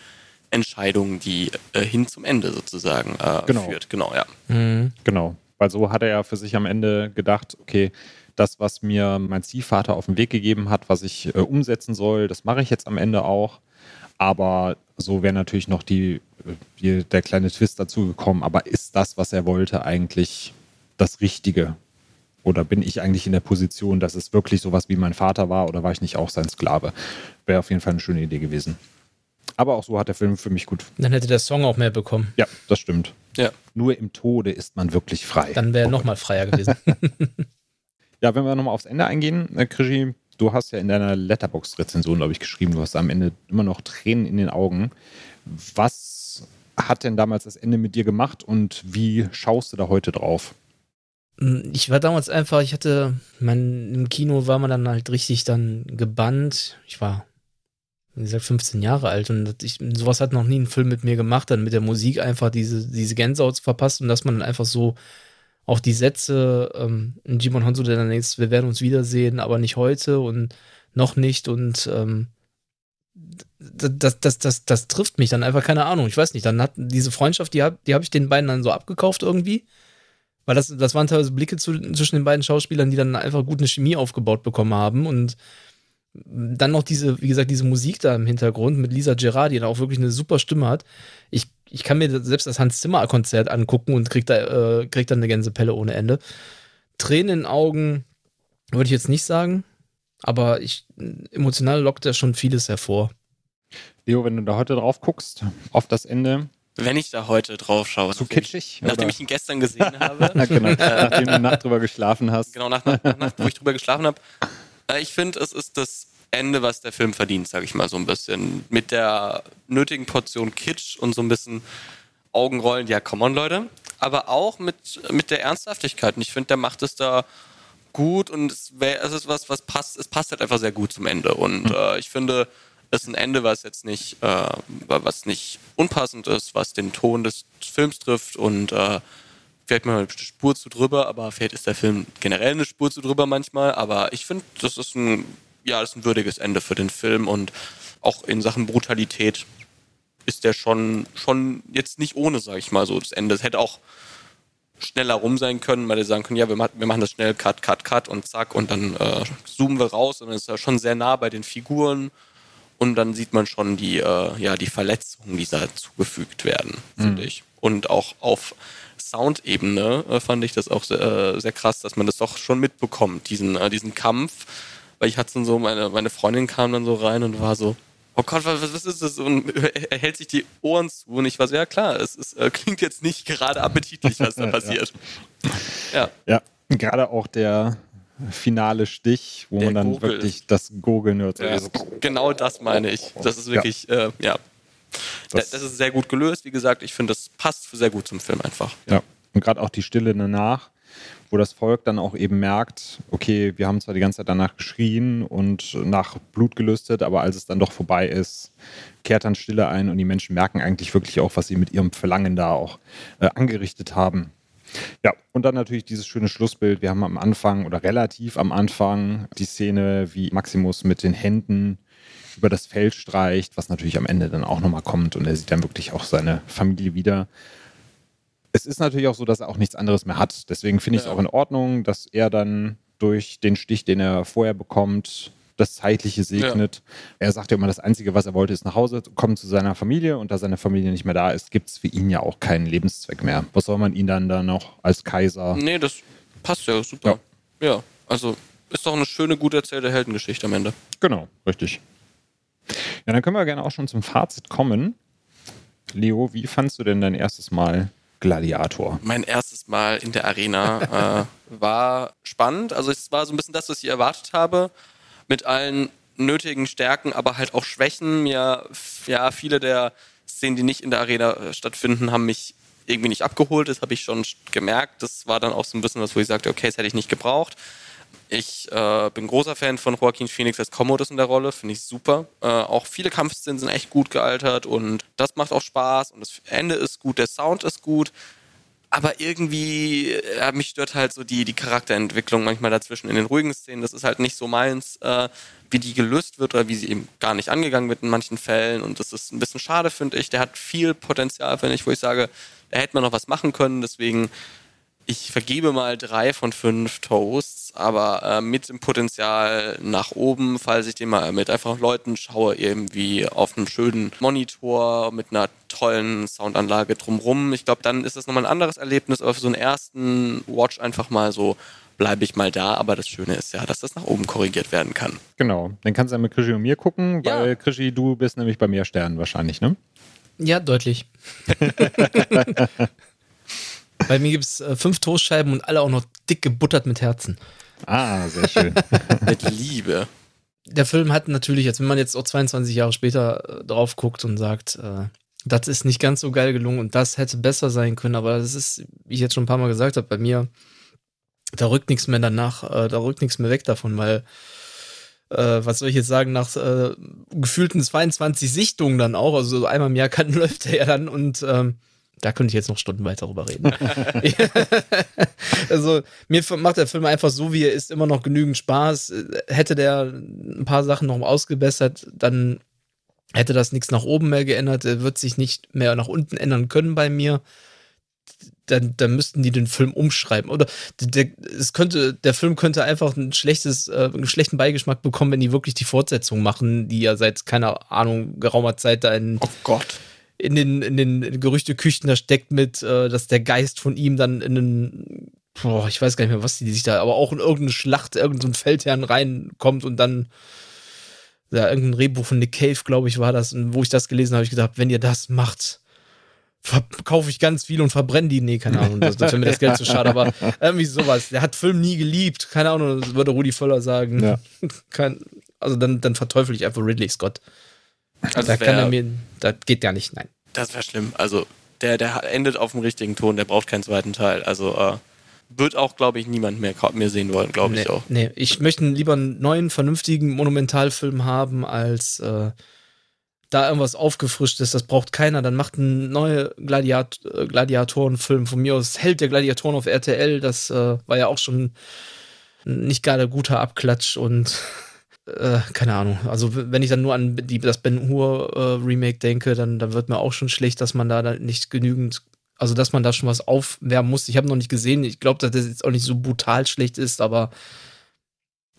S1: Entscheidung, die äh, hin zum Ende sozusagen äh, genau. führt. Genau, ja.
S3: Mhm. Genau. Weil so hat er ja für sich am Ende gedacht, okay, das, was mir mein Ziehvater auf den Weg gegeben hat, was ich äh, umsetzen soll, das mache ich jetzt am Ende auch. Aber so wäre natürlich noch die, äh, die, der kleine Twist dazugekommen. Aber ist das, was er wollte, eigentlich das Richtige? Oder bin ich eigentlich in der Position, dass es wirklich sowas wie mein Vater war oder war ich nicht auch sein Sklave? Wäre auf jeden Fall eine schöne Idee gewesen. Aber auch so hat der Film für mich gut.
S2: Dann hätte der Song auch mehr bekommen.
S3: Ja, das stimmt. Ja. Nur im Tode ist man wirklich frei.
S2: Dann wäre er nochmal freier gewesen.
S3: Ja, wenn wir nochmal aufs Ende eingehen, äh, Krischi, du hast ja in deiner Letterbox-Rezension, glaube ich, geschrieben, du hast am Ende immer noch Tränen in den Augen. Was hat denn damals das Ende mit dir gemacht und wie schaust du da heute drauf?
S2: Hm, ich war damals einfach, ich hatte, mein, im Kino war man dann halt richtig dann gebannt. Ich war, wie gesagt, 15 Jahre alt und ich, sowas hat noch nie ein Film mit mir gemacht, dann mit der Musik einfach diese, diese Gänsehaut verpasst und dass man dann einfach so auch die Sätze, ähm, Jimon Honsu, der dann ist, wir werden uns wiedersehen, aber nicht heute und noch nicht und ähm, das, das, das, das trifft mich dann einfach, keine Ahnung, ich weiß nicht, dann hat diese Freundschaft, die habe die hab ich den beiden dann so abgekauft irgendwie, weil das, das waren teilweise Blicke zu, zwischen den beiden Schauspielern, die dann einfach gut eine Chemie aufgebaut bekommen haben und dann noch diese, wie gesagt, diese Musik da im Hintergrund mit Lisa Gerard, die da auch wirklich eine super Stimme hat. Ich ich kann mir selbst das Hans Zimmer Konzert angucken und krieg da, äh, krieg dann eine Gänsepelle ohne Ende. Tränen in den Augen würde ich jetzt nicht sagen, aber ich, emotional lockt er schon vieles hervor.
S3: Leo, wenn du da heute drauf guckst, auf das Ende.
S1: Wenn ich da heute drauf schaue.
S3: Zu kitschig?
S1: Nachdem oder? ich ihn gestern gesehen habe.
S3: genau, nachdem du Nacht drüber geschlafen hast.
S1: Genau, nach, nach, nach Nacht, wo ich drüber geschlafen habe. Äh, ich finde, es ist das Ende, was der Film verdient, sage ich mal so ein bisschen. Mit der nötigen Portion Kitsch und so ein bisschen Augenrollen, ja, come on, Leute. Aber auch mit, mit der Ernsthaftigkeit. Und ich finde, der macht es da gut und es, wär, es ist was, was passt, es passt halt einfach sehr gut zum Ende. Und mhm. äh, ich finde, es ist ein Ende, was jetzt nicht, äh, was nicht unpassend ist, was den Ton des Films trifft und äh, vielleicht mal eine Spur zu drüber, aber vielleicht ist der Film generell eine Spur zu drüber manchmal. Aber ich finde, das ist ein ja, das ist ein würdiges Ende für den Film und auch in Sachen Brutalität ist der schon, schon jetzt nicht ohne, sag ich mal so, das Ende. Es hätte auch schneller rum sein können, weil die sagen können, ja, wir, ma wir machen das schnell, cut, cut, cut und zack und dann äh, zoomen wir raus und dann ist er schon sehr nah bei den Figuren und dann sieht man schon die, äh, ja, die Verletzungen, die da zugefügt werden, finde ich. Und auch auf Soundebene äh, fand ich das auch sehr, äh, sehr krass, dass man das doch schon mitbekommt, diesen, äh, diesen Kampf. Weil ich hatte dann so, meine, meine Freundin kam dann so rein und war so, oh Gott, was, was ist das? Und er hält sich die Ohren zu und ich war so, ja klar, es, es äh, klingt jetzt nicht gerade appetitlich, was da passiert. Ja.
S3: Ja, gerade auch der finale Stich, wo
S1: Der
S3: man dann
S1: Gurgel.
S3: wirklich das Gurgeln hört.
S1: ja. Genau das meine ich. Das ist wirklich, ja. Äh, ja.
S3: Das-
S1: Das, das ist sehr gut gelöst. Wie gesagt, ich finde, das passt sehr gut zum Film einfach.
S3: Ja. Und gerade auch die Stille danach, wo das Volk dann auch eben merkt, okay, wir haben zwar die ganze Zeit danach geschrien und nach Blut gelüstet, aber als es dann doch vorbei ist, kehrt dann Stille ein und die Menschen merken eigentlich wirklich auch, was sie mit ihrem Verlangen da auch äh, angerichtet haben. Ja, und dann natürlich dieses schöne Schlussbild. Wir haben am Anfang oder relativ am Anfang die Szene, wie Maximus mit den Händen über das Feld streicht, was natürlich am Ende dann auch nochmal kommt und er sieht dann wirklich auch seine Familie wieder. Es ist natürlich auch so, dass er auch nichts anderes mehr hat. Deswegen finde ich es
S1: Ja.
S3: auch in Ordnung, dass er dann durch den Stich, den er vorher bekommt, das Zeitliche segnet. Er sagt ja immer, das Einzige, was er wollte, ist nach Hause kommen zu seiner Familie. Und da seine Familie nicht mehr da ist, gibt es für ihn ja auch keinen Lebenszweck mehr. Was soll man ihn dann da noch als Kaiser?
S1: Nee, das passt ja super. Ja. also ist doch eine schöne, gut erzählte Heldengeschichte am Ende.
S3: Genau, richtig. Ja, dann können wir gerne auch schon zum Fazit kommen. Leo, wie fandst du denn dein erstes Mal Gladiator?
S1: Mein erstes Mal in der Arena äh, war spannend. Also es war so ein bisschen das, was ich erwartet habe, mit allen nötigen Stärken, aber halt auch Schwächen. Mir, ja, viele der Szenen, die nicht in der Arena äh, stattfinden, haben mich irgendwie nicht abgeholt. Das habe ich schon gemerkt. Das war dann auch so ein bisschen was, wo ich sagte, okay, das hätte ich nicht gebraucht. Ich äh, bin großer Fan von Joaquin Phoenix als Commodus in der Rolle, finde ich super. Äh, auch viele Kampfszenen sind echt gut gealtert und das macht auch Spaß und das Ende ist gut, der Sound ist gut. Aber irgendwie, äh, mich stört halt so die, die Charakterentwicklung manchmal dazwischen in den ruhigen Szenen. Das ist halt nicht so meins, äh, wie die gelöst wird oder wie sie eben gar nicht angegangen wird in manchen Fällen. Und das ist ein bisschen schade, finde ich. Der hat viel Potenzial, finde ich, wo ich sage, da hätte man noch was machen können. Deswegen, ich vergebe mal drei von fünf Toasts, aber äh, mit dem Potenzial nach oben, falls ich den mal mit einfach Leuten schaue, irgendwie auf einem schönen Monitor mit einer tollen Soundanlage drumrum. Ich glaube, dann ist das nochmal ein anderes Erlebnis, aber für so einen ersten Watch einfach mal so bleibe ich mal da. Aber das Schöne ist ja, dass das nach oben korrigiert werden kann.
S3: Genau, dann kannst du ja mit Krischi und mir gucken,
S1: Ja.
S3: weil Krischi, du bist nämlich bei mehr Sternen wahrscheinlich, ne?
S2: Ja, deutlich. Bei mir gibt es äh, fünf Toastscheiben und alle auch noch dick gebuttert mit Herzen.
S3: Ah, sehr schön.
S1: Mit Liebe.
S2: Der Film hat natürlich, jetzt wenn man jetzt auch 22 Jahre später äh, drauf guckt und sagt, äh, das ist nicht ganz so geil gelungen und das hätte besser sein können, aber das ist, wie ich jetzt schon ein paar Mal gesagt habe, bei mir, da rückt nichts mehr danach, äh, da rückt nichts mehr weg davon, weil äh, was soll ich jetzt sagen, nach äh, gefühlten 22 Sichtungen dann auch, also so einmal im Jahr kann, läuft er ja dann und ähm, da könnte ich jetzt noch Stunden weiter drüber reden. also mir macht der Film einfach so, wie er ist, immer noch genügend Spaß. Hätte der ein paar Sachen noch ausgebessert, dann hätte das nichts nach oben mehr geändert. Er wird sich nicht mehr nach unten ändern können bei mir. Dann, dann müssten die den Film umschreiben. Oder der, es könnte, der Film könnte einfach ein schlechtes, äh, einen schlechten Beigeschmack bekommen, wenn die wirklich die Fortsetzung machen, die ja seit, keine Ahnung, geraumer Zeit da in,
S1: Oh Gott.
S2: In den, in den Gerüchteküchen da steckt mit, äh, dass der Geist von ihm dann in einen, boah, ich weiß gar nicht mehr, was die sich da, aber auch in irgendeine Schlacht, irgendein Feldherrn reinkommt und dann, ja, irgendein Drehbuch von Nick Cave, glaube ich, war das, und wo ich das gelesen habe, habe ich gedacht, wenn ihr das macht, verkaufe ich ganz viel und verbrenne die. Nee, keine Ahnung, das, das wäre mir das Geld zu schade, aber irgendwie sowas. Der hat Film nie geliebt, keine Ahnung, das würde Rudi Völler sagen.
S3: Ja.
S2: Kein, also dann, dann verteufel ich einfach Ridley Scott.
S1: Also
S2: da
S1: das
S2: kann er
S1: wäre
S2: mir, das geht gar nicht, nein.
S1: das wär schlimm. Also der, der endet auf dem richtigen Ton, der braucht keinen zweiten Teil. Also äh, wird auch, glaube ich, niemand mehr, mehr sehen wollen, glaube
S2: nee,
S1: ich auch.
S2: Nee, ich möchte lieber einen neuen, vernünftigen Monumentalfilm haben, als äh, da irgendwas aufgefrischt ist. Das braucht keiner. Dann macht einen neuen Gladiat äh, Gladiatorenfilm von mir aus. Held der Gladiatoren auf RTL. Das äh, war ja auch schon ein nicht gerade guter Abklatsch und äh, keine Ahnung. Also wenn ich dann nur an die, das Ben Hur äh, Remake denke, dann, dann wird mir auch schon schlecht, dass man da dann nicht genügend Also, dass man da schon was aufwärmen muss. Ich habe noch nicht gesehen. Ich glaube, dass das jetzt auch nicht so brutal schlecht ist, aber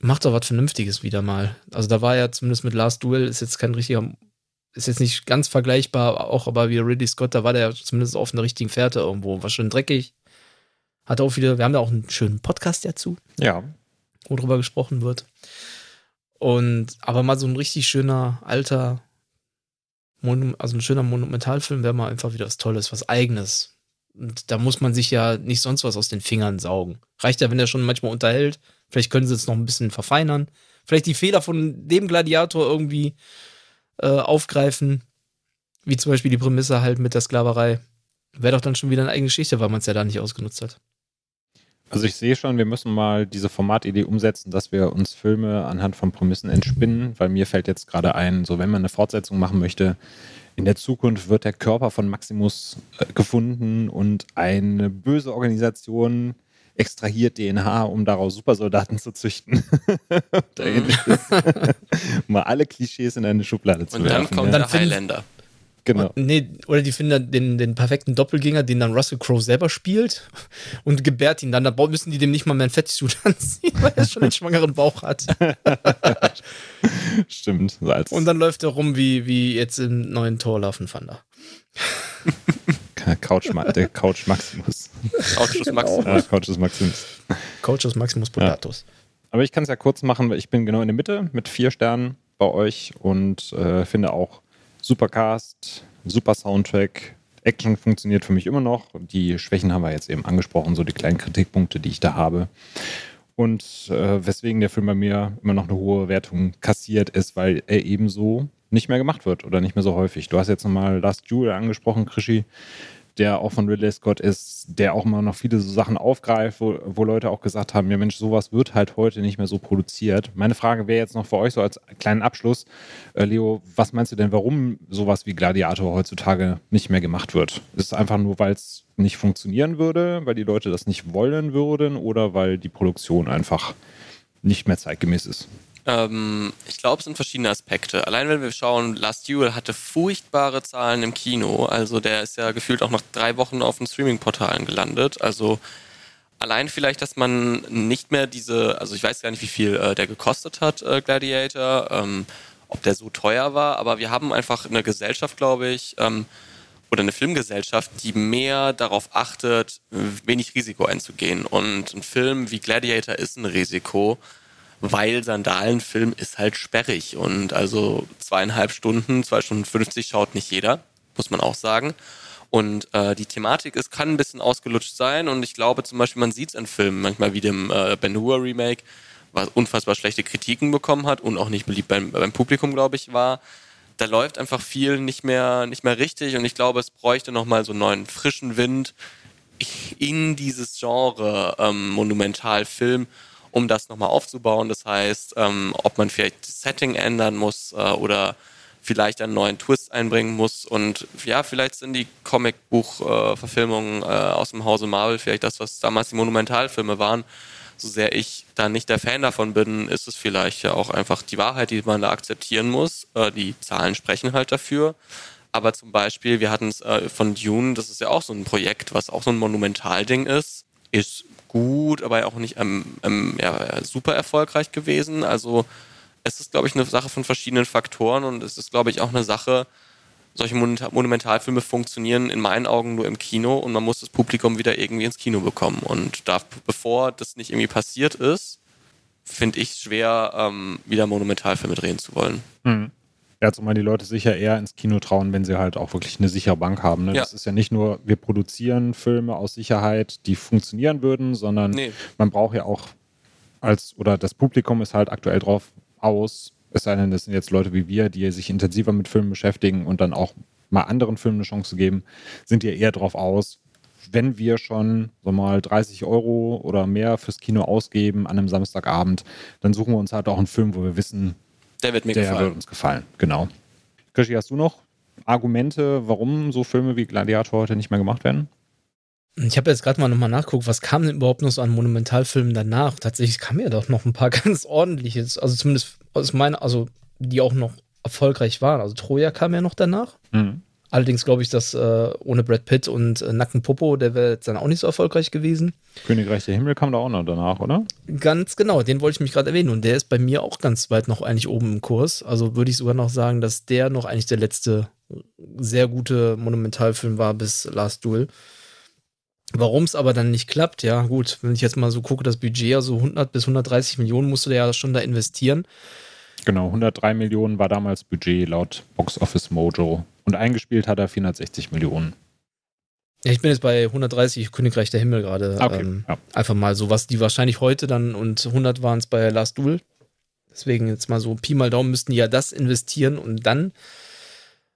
S2: macht doch was Vernünftiges wieder mal. Also, da war ja zumindest mit Last Duel, ist jetzt kein richtiger, ist jetzt nicht ganz vergleichbar, auch aber wie Ridley Scott, da war der ja zumindest auf einer richtigen Fährte irgendwo. War schön dreckig. Hat auch wieder, wir haben da auch einen schönen Podcast dazu.
S3: Ja.
S2: Wo drüber gesprochen wird. Und, aber mal so ein richtig schöner, alter, also ein schöner Monumentalfilm wäre mal einfach wieder was Tolles, was Eigenes. Und da muss man sich ja nicht sonst was aus den Fingern saugen. Reicht ja, wenn er schon manchmal unterhält. Vielleicht können sie es noch ein bisschen verfeinern. Vielleicht die Fehler von dem Gladiator irgendwie äh, aufgreifen. Wie zum Beispiel die Prämisse halt mit der Sklaverei. Wäre doch dann schon wieder eine eigene Geschichte, weil man es ja da nicht ausgenutzt hat.
S3: Also ich sehe schon, wir müssen mal diese Formatidee umsetzen, dass wir uns Filme anhand von Prämissen entspinnen, weil mir fällt jetzt gerade ein, so wenn man eine Fortsetzung machen möchte, in der Zukunft wird der Körper von Maximus äh, gefunden und eine böse Organisation extrahiert DNA, um daraus Supersoldaten zu züchten. um mal alle Klischees in eine Schublade zu
S1: und
S3: werfen.
S1: Und dann kommt
S3: ja.
S1: der Highlander.
S3: Genau.
S2: Nee, oder die finden dann den, den perfekten Doppelgänger, den dann Russell Crowe selber spielt und gebärt ihn dann. Da müssen die dem nicht mal mehr ein Fettsuit anziehen, weil er schon einen schwangeren Bauch hat.
S3: Stimmt. So als
S2: und dann läuft er rum wie, wie jetzt im neuen Tor Love Thunder.
S3: Couch, der Couch Maximus.
S1: Couchus Maximus.
S3: Ja, Couchus Maximus.
S2: Couchus Maximus Potatus.
S3: Ja. Aber ich kann es ja kurz machen, weil ich bin genau in der Mitte mit vier Sternen bei euch und äh, finde auch Supercast, super Soundtrack. Action funktioniert für mich immer noch. Die Schwächen haben wir jetzt eben angesprochen, so die kleinen Kritikpunkte, die ich da habe. Und äh, weswegen der Film bei mir immer noch eine hohe Wertung kassiert ist, weil er ebenso nicht mehr gemacht wird oder nicht mehr so häufig. Du hast jetzt nochmal Last Jewel angesprochen, Krischi der auch von Ridley Scott ist, der auch immer noch viele so Sachen aufgreift, wo, wo Leute auch gesagt haben, ja Mensch, sowas wird halt heute nicht mehr so produziert. Meine Frage wäre jetzt noch für euch so als kleinen Abschluss, äh, Leo, was meinst du denn, warum sowas wie Gladiator heutzutage nicht mehr gemacht wird? Ist es einfach nur, weil es nicht funktionieren würde, weil die Leute das nicht wollen würden oder weil die Produktion einfach nicht mehr zeitgemäß ist?
S1: Ähm, ich glaube, es sind verschiedene Aspekte. Allein wenn wir schauen, Last Duel hatte furchtbare Zahlen im Kino. Also der ist ja gefühlt auch nach drei Wochen auf den Streaming-Portalen gelandet. Also allein vielleicht, dass man nicht mehr diese, also ich weiß gar nicht, wie viel äh, der gekostet hat, äh, Gladiator, ähm, ob der so teuer war, aber wir haben einfach eine Gesellschaft, glaube ich, ähm, oder eine Filmgesellschaft, die mehr darauf achtet, wenig Risiko einzugehen. Und ein Film wie Gladiator ist ein Risiko weil Sandalenfilm ist halt sperrig und also zweieinhalb Stunden, zwei Stunden 50 schaut nicht jeder, muss man auch sagen. Und äh, die Thematik ist, kann ein bisschen ausgelutscht sein und ich glaube zum Beispiel, man sieht es in Filmen, manchmal wie dem äh, Ben Hur Remake, was unfassbar schlechte Kritiken bekommen hat und auch nicht beliebt beim, beim Publikum, glaube ich, war. Da läuft einfach viel nicht mehr, nicht mehr richtig und ich glaube, es bräuchte nochmal so einen neuen frischen Wind in dieses Genre ähm, Monumentalfilm, um das nochmal aufzubauen. Das heißt, ähm, ob man vielleicht das Setting ändern muss äh, oder vielleicht einen neuen Twist einbringen muss. Und ja, vielleicht sind die Comicbuch-Verfilmungen äh, äh, aus dem Hause Marvel vielleicht das, was damals die Monumentalfilme waren. So sehr ich da nicht der Fan davon bin, ist es vielleicht ja auch einfach die Wahrheit, die man da akzeptieren muss. Äh, die Zahlen sprechen halt dafür. Aber zum Beispiel, wir hatten es äh, von Dune, das ist ja auch so ein Projekt, was auch so ein Monumentalding ist, ist gut, aber auch nicht ähm, ähm, ja, super erfolgreich gewesen. Also es ist, glaube ich, eine Sache von verschiedenen Faktoren und es ist, glaube ich, auch eine Sache, solche Monumentalfilme funktionieren in meinen Augen nur im Kino und man muss das Publikum wieder irgendwie ins Kino bekommen. Und da, bevor das nicht irgendwie passiert ist, finde ich es schwer, ähm, wieder Monumentalfilme drehen zu wollen.
S3: Mhm. Ja, zumal die Leute sich ja eher ins Kino trauen, wenn sie halt auch wirklich eine sichere Bank haben. Ne? Ja. Das ist ja nicht nur, wir produzieren Filme aus Sicherheit, die funktionieren würden, sondern nee. man braucht ja auch als, oder das Publikum ist halt aktuell drauf aus, es sei denn, das sind jetzt Leute wie wir, die sich intensiver mit Filmen beschäftigen und dann auch mal anderen Filmen eine Chance geben, sind ja eher drauf aus, wenn wir schon so mal 30 Euro oder mehr fürs Kino ausgeben an einem Samstagabend, dann suchen wir uns halt auch einen Film, wo wir wissen,
S1: der wird mir
S3: der
S1: gefallen.
S3: wird uns gefallen, genau. Krischi, hast du noch Argumente, warum so Filme wie Gladiator heute nicht mehr gemacht werden?
S2: Ich habe jetzt gerade mal nochmal nachgeguckt, was kam denn überhaupt noch so an Monumentalfilmen danach? Tatsächlich kam ja doch noch ein paar ganz ordentliches, also zumindest aus meiner, also die auch noch erfolgreich waren. Also Troja kam ja noch danach. Mhm. Allerdings glaube ich, dass äh, ohne Brad Pitt und äh, Nacken Popo, der wäre jetzt dann auch nicht so erfolgreich gewesen.
S3: Königreich der Himmel kam da auch noch danach, oder?
S2: Ganz genau, den wollte ich mich gerade erwähnen. Und der ist bei mir auch ganz weit noch eigentlich oben im Kurs. Also würde ich sogar noch sagen, dass der noch eigentlich der letzte sehr gute Monumentalfilm war bis Last Duel. Warum es aber dann nicht klappt, ja gut, wenn ich jetzt mal so gucke, das Budget, also 100 bis 130 Millionen musst du ja schon da investieren.
S3: Genau, 103 Millionen war damals Budget laut Box Office Mojo. Und eingespielt hat er 460 Millionen.
S2: Ja, ich bin jetzt bei 130 Königreich der Himmel gerade.
S3: Okay,
S2: ähm,
S3: ja.
S2: Einfach mal so, was die wahrscheinlich heute dann und 100 waren es bei Last Duel. Deswegen jetzt mal so Pi mal Daumen müssten die ja das investieren und dann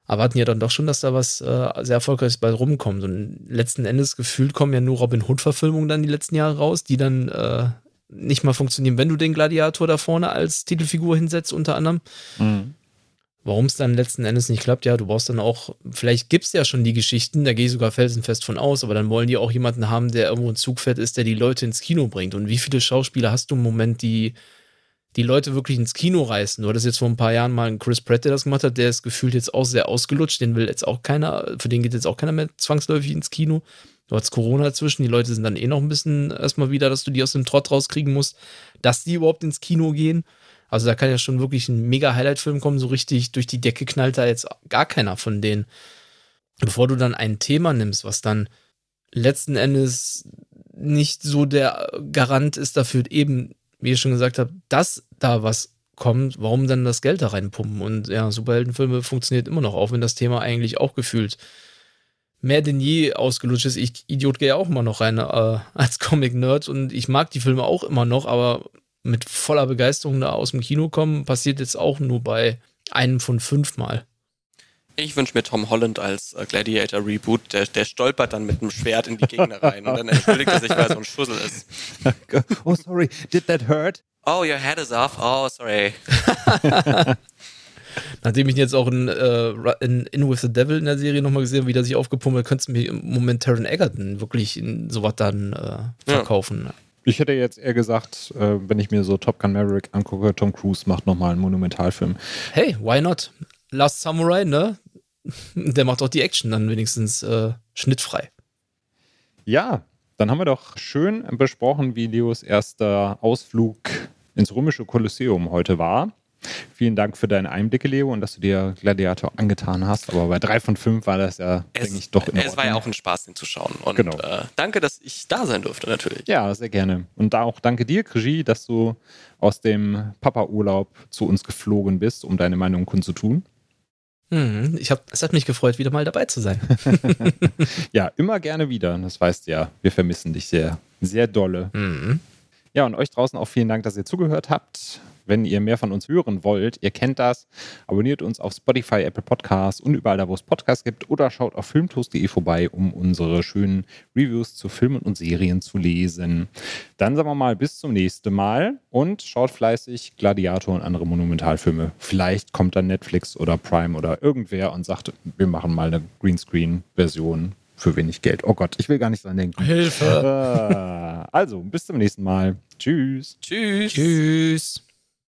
S2: erwarten ja dann doch schon, dass da was äh, sehr Erfolgreiches bei rumkommt. Und letzten Endes gefühlt kommen ja nur Robin Hood-Verfilmungen dann die letzten Jahre raus, die dann äh, nicht mal funktionieren, wenn du den Gladiator da vorne als Titelfigur hinsetzt, unter anderem.
S3: Mhm.
S2: Warum es dann letzten Endes nicht klappt, ja, du brauchst dann auch, vielleicht gibt es ja schon die Geschichten, da gehe ich sogar felsenfest von aus, aber dann wollen die auch jemanden haben, der irgendwo ein Zugpferd ist, der die Leute ins Kino bringt. Und wie viele Schauspieler hast du im Moment, die die Leute wirklich ins Kino reißen? Du hattest jetzt vor ein paar Jahren mal einen Chris Pratt, der das gemacht hat, der ist gefühlt jetzt auch sehr ausgelutscht, den will jetzt auch keiner, für den geht jetzt auch keiner mehr zwangsläufig ins Kino. Du hast Corona dazwischen, die Leute sind dann eh noch ein bisschen erstmal wieder, dass du die aus dem Trott rauskriegen musst, dass die überhaupt ins Kino gehen. Also da kann ja schon wirklich ein mega Highlight-Film kommen, so richtig durch die Decke knallt da jetzt gar keiner von denen. Bevor du dann ein Thema nimmst, was dann letzten Endes nicht so der Garant ist dafür, eben, wie ich schon gesagt habe, dass da was kommt, warum dann das Geld da reinpumpen? Und ja, Superheldenfilme funktioniert immer noch, auch wenn das Thema eigentlich auch gefühlt mehr denn je ausgelutscht ist. Ich, Idiot, gehe ja auch immer noch rein äh, als Comic-Nerd und ich mag die Filme auch immer noch, aber mit voller Begeisterung da aus dem Kino kommen, passiert jetzt auch nur bei einem von fünf Mal.
S1: Ich wünsche mir Tom Holland als äh, Gladiator Reboot. Der, der stolpert dann mit einem Schwert in die Gegner rein und dann entschuldigt er sich, weil er so ein Schussel ist.
S3: oh, sorry, did that hurt?
S1: Oh, your head is off. Oh, sorry.
S2: Nachdem ich ihn jetzt auch in, äh, in, in With the Devil in der Serie nochmal gesehen habe, wie der sich aufgepummelt, könntest du mir im Moment Taron Egerton wirklich in sowas dann äh, verkaufen. Ja.
S3: Ich hätte jetzt eher gesagt, äh, wenn ich mir so Top Gun Maverick angucke, Tom Cruise macht nochmal einen Monumentalfilm.
S2: Hey, why not? Last Samurai, ne? Der macht auch die Action dann wenigstens äh, schnittfrei.
S3: Ja, dann haben wir doch schön besprochen, wie Leos erster Ausflug ins römische Kolosseum heute war. Vielen Dank für deine Einblicke, Leo, und dass du dir Gladiator angetan hast. Aber bei drei von fünf war das ja,
S1: es,
S3: denke ich, doch in
S1: Es war ja auch ein Spaß, den zu schauen. Und
S3: Genau.
S1: äh, danke, dass ich da sein durfte, natürlich.
S3: Ja, sehr gerne. Und da auch danke dir, Regie, dass du aus dem Papa-Urlaub zu uns geflogen bist, um deine Meinung kundzutun.
S2: Mhm, ich hab, es hat mich gefreut, wieder mal dabei zu sein.
S3: Ja, immer gerne wieder. Das weißt du ja, wir vermissen dich sehr, sehr dolle.
S2: Mhm.
S3: Ja, und euch draußen auch vielen Dank, dass ihr zugehört habt. Wenn ihr mehr von uns hören wollt, ihr kennt das, abonniert uns auf Spotify, Apple Podcasts und überall da, wo es Podcasts gibt oder schaut auf filmtoast.de vorbei, um unsere schönen Reviews zu Filmen und Serien zu lesen. Dann sagen wir mal bis zum nächsten Mal und schaut fleißig Gladiator und andere Monumentalfilme. Vielleicht kommt dann Netflix oder Prime oder irgendwer und sagt, wir machen mal eine Greenscreen-Version für wenig Geld. Oh Gott, ich will gar nicht dran denken.
S2: Hilfe.
S3: Ah, also, bis zum nächsten Mal. Tschüss.
S1: Tschüss.
S2: Tschüss.